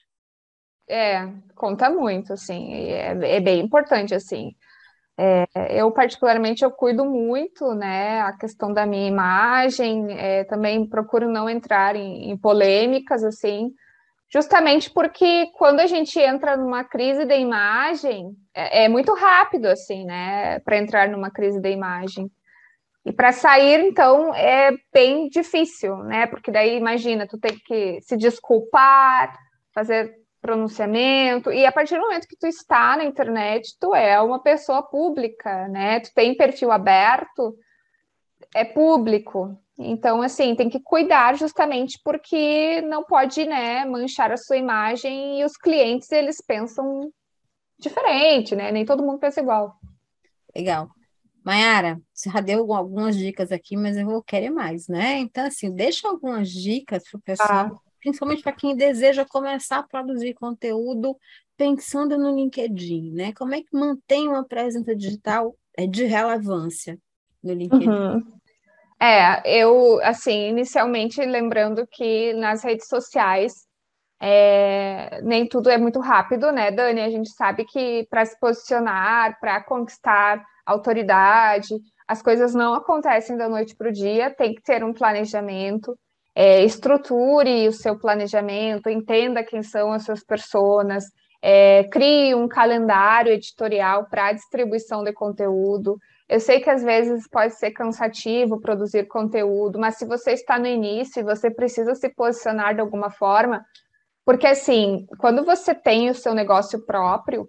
É, conta muito, assim, é, é bem importante, assim. É, eu, particularmente, eu cuido muito, né, a questão da minha imagem, é, também procuro não entrar em, em polêmicas, assim, Justamente porque quando a gente entra numa crise da imagem, é, é muito rápido, assim, né? Para entrar numa crise da imagem. E para sair, então, é bem difícil, né? Porque daí, imagina, tu tem que se desculpar, fazer pronunciamento, e a partir do momento que tu está na internet, tu é uma pessoa pública, né? Tu tem perfil aberto, é público. Então, assim, tem que cuidar justamente porque não pode, né, manchar a sua imagem e os clientes, eles pensam diferente, né? Nem todo mundo pensa igual. Legal. Mayara, você já deu algumas dicas aqui, mas eu vou querer mais, né? Então, assim, deixa algumas dicas para o pessoal, ah. principalmente para quem deseja começar a produzir conteúdo pensando no LinkedIn, né? Como é que mantém uma presença digital é, de relevância no LinkedIn? Uhum. É, eu, assim, inicialmente lembrando que nas redes sociais é, nem tudo é muito rápido, né, Dani? A gente sabe que para se posicionar, para conquistar autoridade, as coisas não acontecem da noite para o dia, tem que ter um planejamento, é, estruture o seu planejamento, entenda quem são as suas pessoas, é, crie um calendário editorial para distribuição de conteúdo. Eu sei que às vezes pode ser cansativo produzir conteúdo, mas se você está no início e você precisa se posicionar de alguma forma, porque assim, quando você tem o seu negócio próprio,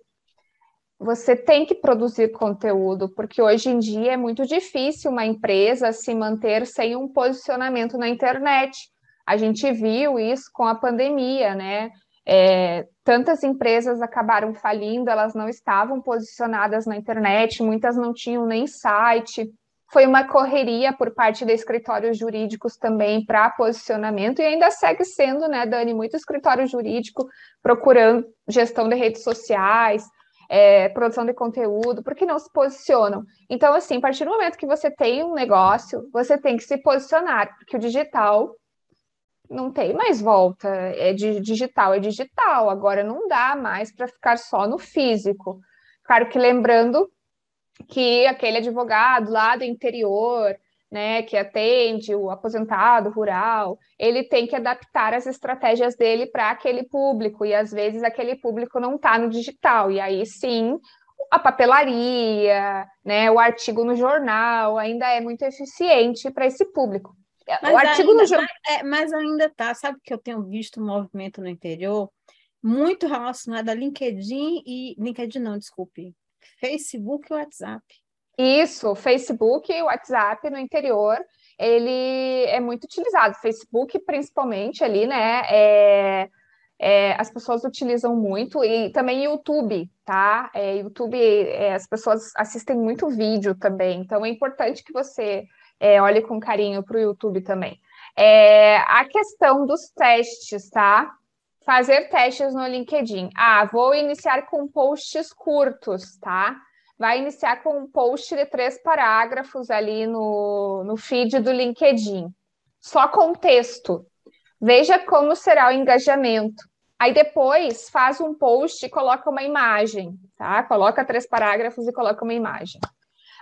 você tem que produzir conteúdo, porque hoje em dia é muito difícil uma empresa se manter sem um posicionamento na internet. A gente viu isso com a pandemia, né? É, tantas empresas acabaram falindo, elas não estavam posicionadas na internet, muitas não tinham nem site. Foi uma correria por parte de escritórios jurídicos também para posicionamento, e ainda segue sendo, né, Dani? Muito escritório jurídico procurando gestão de redes sociais, é, produção de conteúdo, porque não se posicionam. Então, assim, a partir do momento que você tem um negócio, você tem que se posicionar, porque o digital não tem mais volta, é digital, é digital, agora não dá mais para ficar só no físico. Claro que lembrando que aquele advogado lá do interior, né, que atende o aposentado rural, ele tem que adaptar as estratégias dele para aquele público, e às vezes aquele público não está no digital, e aí sim a papelaria, né, o artigo no jornal ainda é muito eficiente para esse público. Mas o artigo ainda, no jornal. É, mas ainda tá, sabe que eu tenho visto um movimento no interior muito relacionado a LinkedIn e. LinkedIn não, desculpe. Facebook e WhatsApp. Isso, Facebook e WhatsApp no interior, ele é muito utilizado. Facebook, principalmente ali, né? É, é, as pessoas utilizam muito e também YouTube, tá? É, YouTube, é, as pessoas assistem muito vídeo também, então é importante que você é, olhe com carinho para o YouTube também. É, a questão dos testes, tá? Fazer testes no LinkedIn. Ah, vou iniciar com posts curtos, tá? Vai iniciar com um post de três parágrafos ali no, no feed do LinkedIn. Só com texto, Veja como será o engajamento. Aí depois faz um post e coloca uma imagem, tá? Coloca três parágrafos e coloca uma imagem.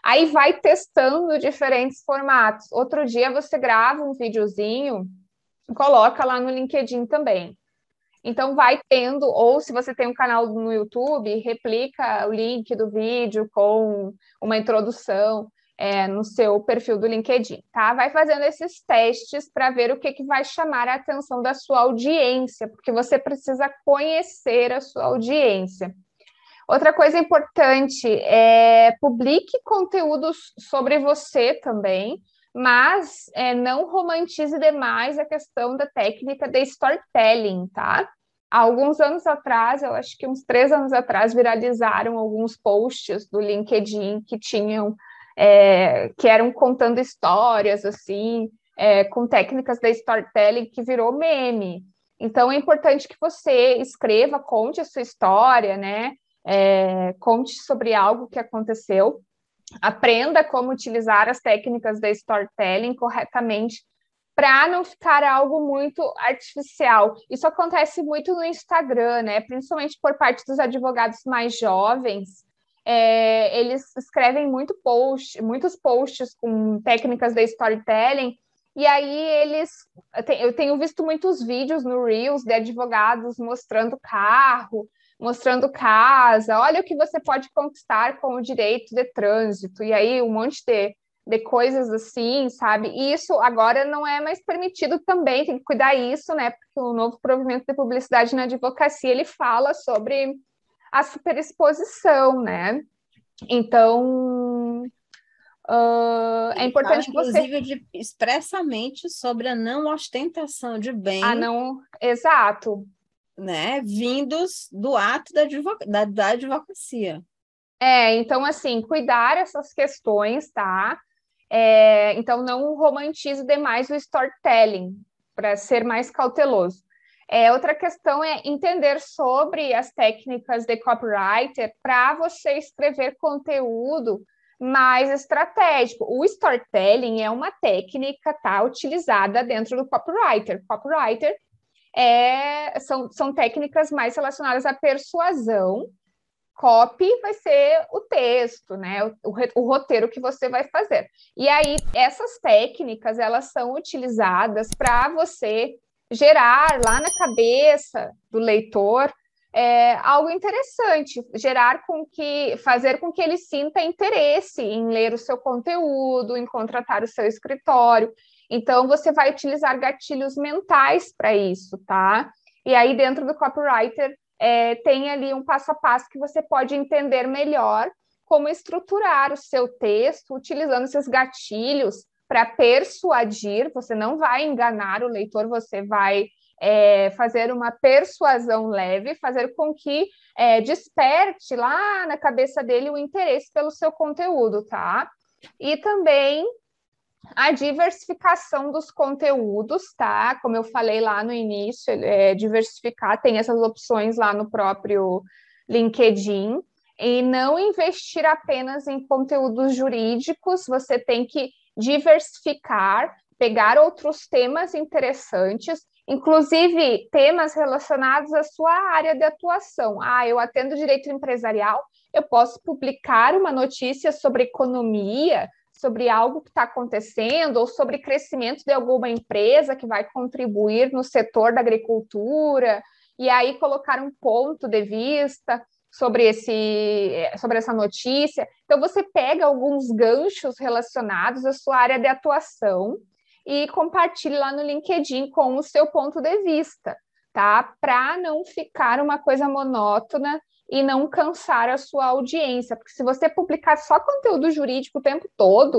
Aí vai testando diferentes formatos. Outro dia você grava um videozinho, coloca lá no LinkedIn também. Então vai tendo, ou se você tem um canal no YouTube, replica o link do vídeo com uma introdução é, no seu perfil do LinkedIn, tá? Vai fazendo esses testes para ver o que, que vai chamar a atenção da sua audiência, porque você precisa conhecer a sua audiência. Outra coisa importante é publique conteúdos sobre você também, mas é, não romantize demais a questão da técnica de storytelling, tá? Há alguns anos atrás, eu acho que uns três anos atrás, viralizaram alguns posts do LinkedIn que tinham é, que eram contando histórias, assim, é, com técnicas da storytelling que virou meme. Então, é importante que você escreva, conte a sua história, né? É, conte sobre algo que aconteceu, aprenda como utilizar as técnicas da storytelling corretamente para não ficar algo muito artificial. Isso acontece muito no Instagram, né? Principalmente por parte dos advogados mais jovens, é, eles escrevem muito post, muitos posts com técnicas de storytelling, e aí eles. Eu tenho visto muitos vídeos no Reels de advogados mostrando carro, mostrando casa, olha o que você pode conquistar com o direito de trânsito, e aí um monte de, de coisas assim, sabe? E isso agora não é mais permitido também, tem que cuidar isso, né? Porque o novo provimento de publicidade na advocacia ele fala sobre a superexposição, né? Então, uh, é importante fala, você... Inclusive, expressamente sobre a não ostentação de bem. Ah, não... Exato. Né? Vindos do ato da, da, da advocacia. É, então, assim, cuidar essas questões, tá? É, então, não romantize demais o storytelling, para ser mais cauteloso. É, outra questão é entender sobre as técnicas de copywriter para você escrever conteúdo mais estratégico. O storytelling é uma técnica tá, utilizada dentro do copywriter. Copywriter é, são, são técnicas mais relacionadas à persuasão. Copy vai ser o texto, né? O, o, o roteiro que você vai fazer. E aí, essas técnicas, elas são utilizadas para você gerar lá na cabeça do leitor é, algo interessante, gerar com que, fazer com que ele sinta interesse em ler o seu conteúdo, em contratar o seu escritório. Então, você vai utilizar gatilhos mentais para isso, tá? E aí, dentro do copywriter, é, tem ali um passo a passo que você pode entender melhor como estruturar o seu texto utilizando esses gatilhos para persuadir, você não vai enganar o leitor, você vai é, fazer uma persuasão leve, fazer com que é, desperte lá na cabeça dele o interesse pelo seu conteúdo, tá? E também a diversificação dos conteúdos, tá? Como eu falei lá no início, é, diversificar, tem essas opções lá no próprio LinkedIn. E não investir apenas em conteúdos jurídicos, você tem que diversificar, pegar outros temas interessantes, inclusive temas relacionados à sua área de atuação. Ah, eu atendo direito empresarial, eu posso publicar uma notícia sobre economia, sobre algo que está acontecendo, ou sobre crescimento de alguma empresa que vai contribuir no setor da agricultura, e aí colocar um ponto de vista sobre, esse, sobre essa notícia. Então, você pega alguns ganchos relacionados à sua área de atuação e compartilha lá no LinkedIn com o seu ponto de vista, tá? Para não ficar uma coisa monótona e não cansar a sua audiência, porque se você publicar só conteúdo jurídico o tempo todo,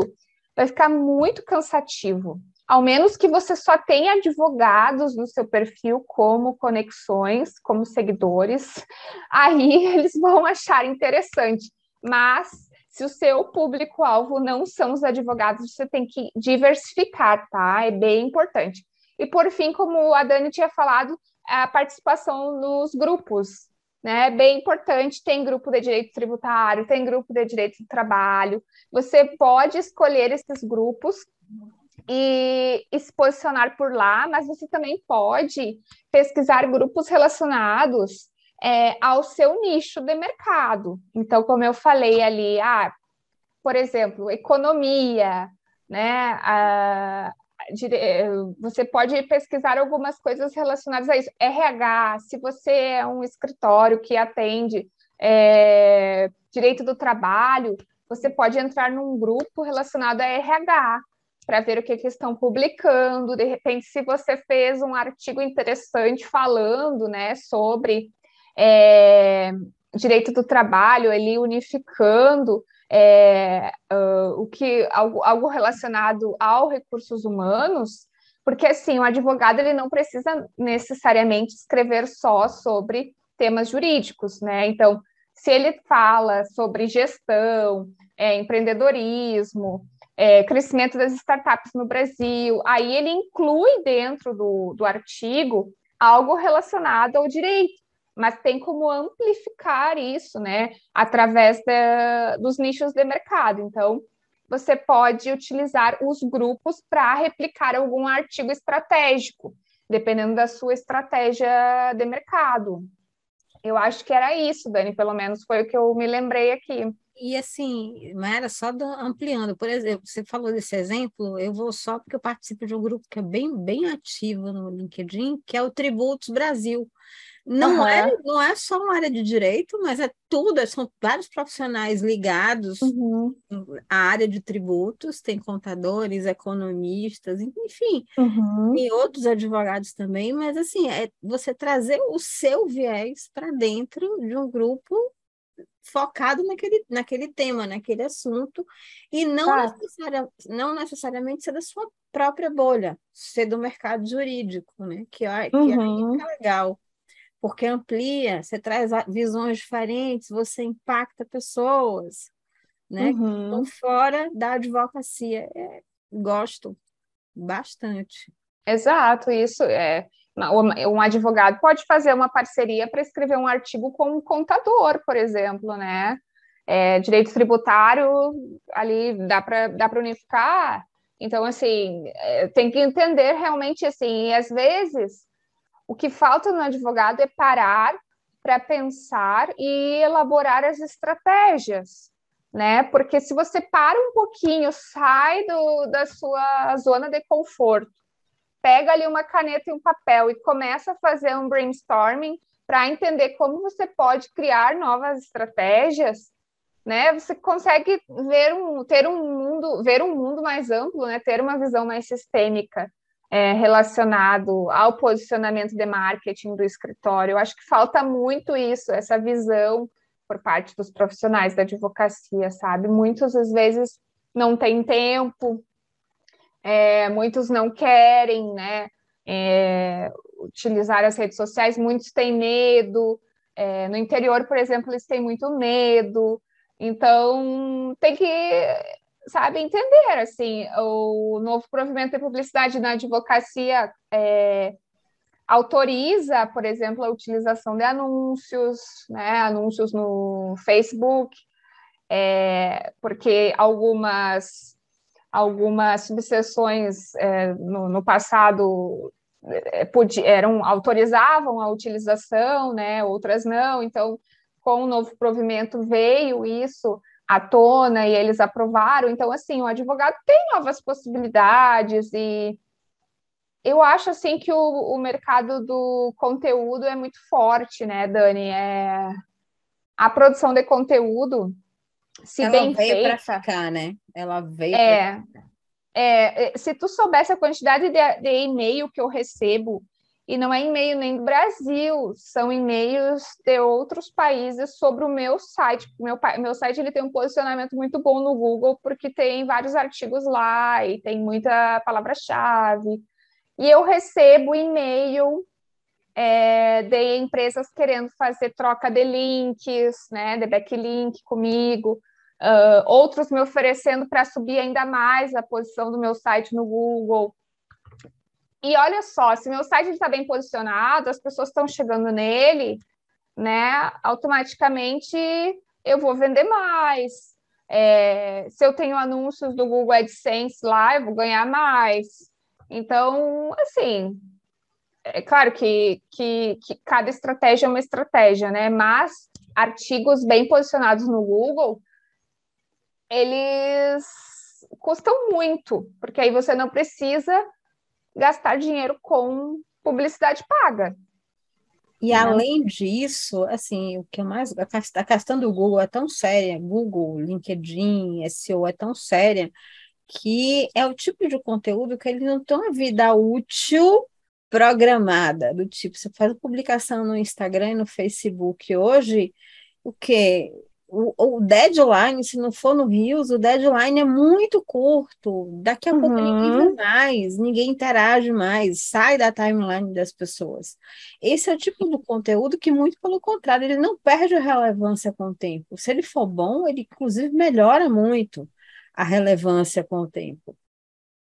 vai ficar muito cansativo. Ao menos que você só tenha advogados no seu perfil como conexões, como seguidores, aí eles vão achar interessante. Mas se o seu público-alvo não são os advogados, você tem que diversificar, tá? É bem importante. E por fim, como a Dani tinha falado, a participação nos grupos, né? É bem importante. Tem grupo de direito tributário, tem grupo de direito do trabalho. Você pode escolher esses grupos e, se posicionar por lá, mas você também pode pesquisar grupos relacionados é, ao seu nicho de mercado. Então, como eu falei ali, ah, por exemplo, economia, né? Você pode pesquisar algumas coisas relacionadas a isso. RH, se você é um escritório que atende é, direito do trabalho, você pode entrar num grupo relacionado a RH para ver o que, que estão publicando. De repente, se você fez um artigo interessante falando né, sobre é, direito do trabalho, unificando é, uh, o que algo, algo relacionado ao recursos humanos, porque assim o advogado ele não precisa necessariamente escrever só sobre temas jurídicos, né? Então, se ele fala sobre gestão, é, empreendedorismo, é, crescimento das startups no Brasil, aí ele inclui dentro do, do artigo algo relacionado ao direito mas tem como amplificar isso, né, através dos nichos de mercado. Então, você pode utilizar os grupos para replicar algum artigo estratégico, dependendo da sua estratégia de mercado. Eu acho que era isso, Dani, pelo menos foi o que eu me lembrei aqui. E assim, era só ampliando, por exemplo, você falou desse exemplo, eu vou só porque eu participo de um grupo que é bem, bem ativo no LinkedIn, que é o Tributos Brasil. Não, uhum. é, não é só uma área de direito, mas é tudo, é, são vários profissionais ligados uhum. à área de tributos, tem contadores, economistas, enfim, uhum. e outros advogados também, mas assim, é você trazer o seu viés para dentro de um grupo focado naquele, naquele tema, naquele assunto, e não, ah. necessaria, não necessariamente ser da sua própria bolha, ser do mercado jurídico, né? Que, que é legal porque amplia, você traz visões diferentes, você impacta pessoas, né? Uhum. Então, fora da advocacia. É, gosto bastante. Exato, isso é. Um advogado pode fazer uma parceria para escrever um artigo com um contador, por exemplo, né? É, direito tributário, ali dá para dá unificar. Então, assim, é, tem que entender realmente assim, e às vezes o que falta no advogado é parar para pensar e elaborar as estratégias, né? Porque se você para um pouquinho, sai do, da sua zona de conforto, pega ali uma caneta e um papel e começa a fazer um brainstorming para entender como você pode criar novas estratégias, né? Você consegue ver um, ter um mundo, ver um mundo mais amplo, né? Ter uma visão mais sistêmica é, relacionado ao posicionamento de marketing do escritório. Eu acho que falta muito isso, essa visão por parte dos profissionais da advocacia, sabe? Muitos, às vezes, não têm tempo, é, muitos não querem, né? É, utilizar as redes sociais, muitos têm medo. É, no interior, por exemplo, eles têm muito medo. Então, tem que sabe, entender, assim, o novo provimento de publicidade na advocacia é, autoriza, por exemplo, a utilização de anúncios, né, anúncios no Facebook, é, porque algumas, algumas subseções é, no, no, passado é, eram, autorizavam a utilização, né, outras não, então, com o novo provimento veio isso à tona e eles aprovaram. Então, assim, o advogado tem novas possibilidades e eu acho assim que o, o mercado do conteúdo é muito forte, né, Dani? É... A produção de conteúdo, se Ela bem veio feita... ficar, né? Ela veio é, é, é, se tu soubesse a quantidade de, de e-mail que eu recebo e não é e-mail nem do Brasil, são e-mails de outros países sobre o meu site. Meu, meu site ele tem um posicionamento muito bom no Google, porque tem vários artigos lá e tem muita palavra-chave. E eu recebo e-mail é, de empresas querendo fazer troca de links, né, de backlink comigo, uh, outros me oferecendo para subir ainda mais a posição do meu site no Google. E olha só, se meu site está bem posicionado, as pessoas estão chegando nele, né? Automaticamente eu vou vender mais. É, se eu tenho anúncios do Google AdSense lá, eu vou ganhar mais. Então, assim, é claro que, que, que cada estratégia é uma estratégia, né? Mas artigos bem posicionados no Google, eles custam muito, porque aí você não precisa gastar dinheiro com publicidade paga. E né? além disso, assim, o que mais a questão do Google é tão séria, Google, LinkedIn, SEO é tão séria que é o tipo de conteúdo que eles não tem uma vida útil programada, do tipo, você faz a publicação no Instagram e no Facebook hoje, o que o, o, deadline, se não for no Rios, o deadline é muito curto. Daqui a uhum. pouco ninguém vê mais, ninguém interage mais, sai da timeline das pessoas. Esse é o tipo de conteúdo que, muito pelo contrário, ele não perde a relevância com o tempo. Se ele for bom, ele inclusive melhora muito a relevância com o tempo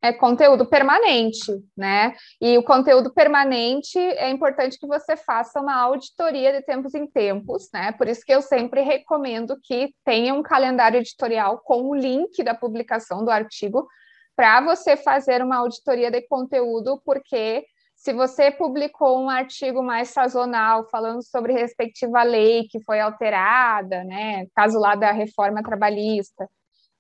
é conteúdo permanente, né? E o conteúdo permanente é importante que você faça uma auditoria de tempos em tempos, né? Por isso que eu sempre recomendo que tenha um calendário editorial com o link da publicação do artigo para você fazer uma auditoria de conteúdo, porque se você publicou um artigo mais sazonal falando sobre respectiva lei que foi alterada, né? Caso lá da reforma trabalhista,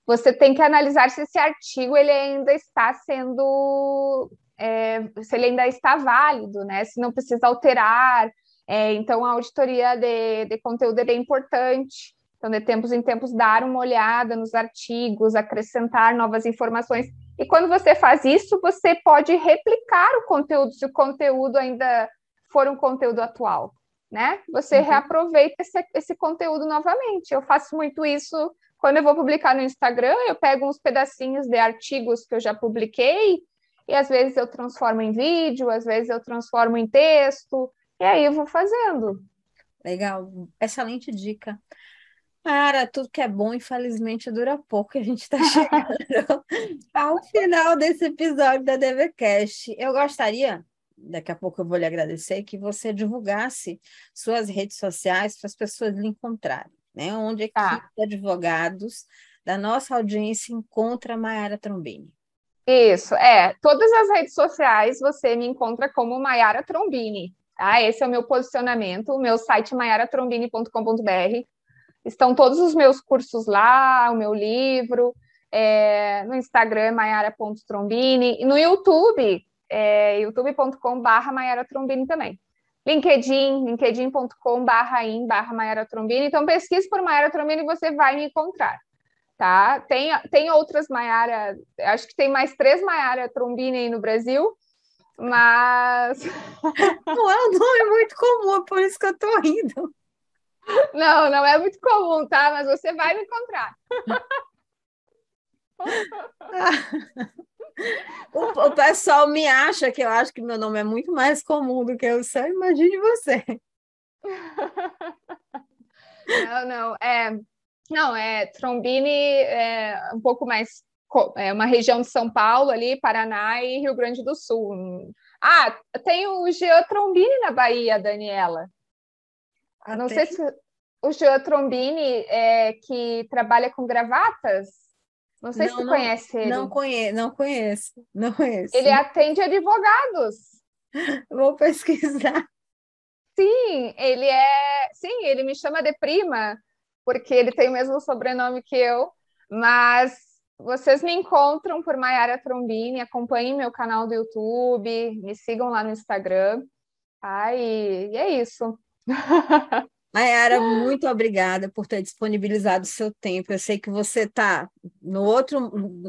você tem que analisar se esse artigo ele ainda está sendo, é, se ele ainda está válido, né? Se não precisa alterar. É, então, a auditoria de, de conteúdo é bem importante. Então, de tempos em tempos, dar uma olhada nos artigos, acrescentar novas informações. E quando você faz isso, você pode replicar o conteúdo, se o conteúdo ainda for um conteúdo atual, né? Você uhum. reaproveita esse, esse conteúdo novamente. Eu faço muito isso quando eu vou publicar no Instagram, eu pego uns pedacinhos de artigos que eu já publiquei e às vezes eu transformo em vídeo, às vezes eu transformo em texto, e aí eu vou fazendo. Legal, excelente dica. Para tudo que é bom, infelizmente, dura pouco. A gente está chegando ao final desse episódio da DVCast. Eu gostaria, daqui a pouco eu vou lhe agradecer, que você divulgasse suas redes sociais para as pessoas lhe encontrarem né? Onde a tá. equipe de advogados da nossa audiência encontra a Mayara Trombini. Isso, é. Todas as redes sociais você me encontra como Mayara Trombini. Tá? Esse é o meu posicionamento. O meu site mayaratrombini.com.br. Estão todos os meus cursos lá, o meu livro. É, no Instagram é mayara.trombini. E no YouTube, é youtube.com.br Mayara Trombini também. LinkedIn, linkedin.com/barra in barra Trombini. Então, pesquise por Maiara Trombini e você vai me encontrar. Tá? Tem, tem outras Maiara, acho que tem mais três Maiara Trombini aí no Brasil, mas. Não é um nome muito comum, por isso que eu tô rindo. Não, não é muito comum, tá? Mas você vai me encontrar. O, o, pessoal me acha que eu acho que meu nome é muito mais comum do que o seu, imagine você. Não, não, é, não, é Trombini é um pouco mais é uma região de São Paulo ali, Paraná e Rio Grande do Sul. Ah, tem o Jean Trombini na Bahia, Daniela. Ah, não tem? sei se o Jean Trombini é, que trabalha com gravatas. Não sei não, se você não, conhece ele. Não conheço, não conheço, não conheço. Ele atende advogados. Vou pesquisar. Sim, ele é. Sim, ele me chama de prima, porque ele tem o mesmo sobrenome que eu, mas vocês me encontram por Maiara Trombini, acompanhem meu canal do YouTube, me sigam lá no Instagram. E, e é isso. Mayara, muito obrigada por ter disponibilizado o seu tempo. Eu sei que você está no outro,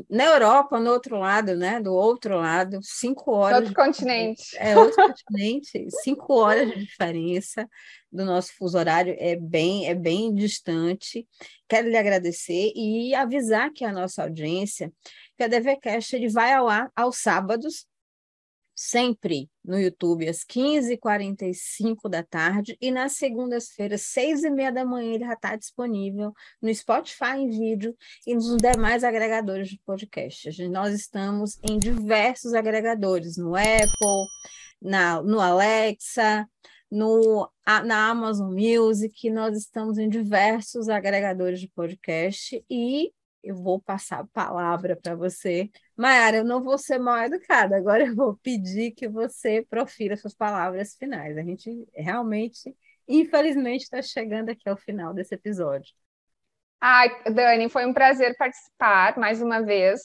na Europa, no outro lado, né? Do outro lado, cinco horas. Outro continente. É outro continente, cinco horas de diferença do nosso fuso horário é bem, é bem distante. Quero lhe agradecer e avisar que a nossa audiência que a DVCast ele vai ao ar aos sábados, sempre no YouTube, às 15h45 da tarde, e nas segundas-feiras, 6h30 da manhã, ele já está disponível no Spotify em vídeo e nos demais agregadores de podcast. Nós estamos em diversos agregadores, no Apple, na, no Alexa, no, na Amazon Music, nós estamos em diversos agregadores de podcast e eu vou passar a palavra para você. Mayara, eu não vou ser mal educada, agora eu vou pedir que você profira suas palavras finais. A gente realmente, infelizmente, está chegando aqui ao final desse episódio. Ai, Dani, foi um prazer participar mais uma vez,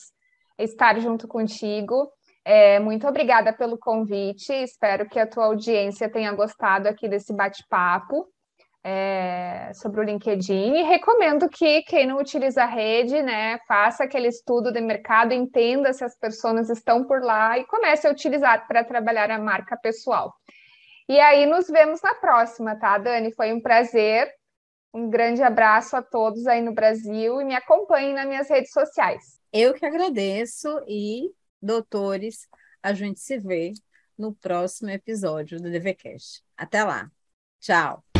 estar junto contigo. É, muito obrigada pelo convite. Espero que a tua audiência tenha gostado aqui desse bate-papo é, sobre o LinkedIn e recomendo que quem não utiliza a rede, né, faça aquele estudo de mercado, entenda se as pessoas estão por lá e comece a utilizar para trabalhar a marca pessoal. E aí nos vemos na próxima, tá, Dani? Foi um prazer. Um grande abraço a todos aí no Brasil e me acompanhem nas minhas redes sociais. Eu que agradeço e, doutores, a gente se vê no próximo episódio do DVCast. Até lá. Tchau.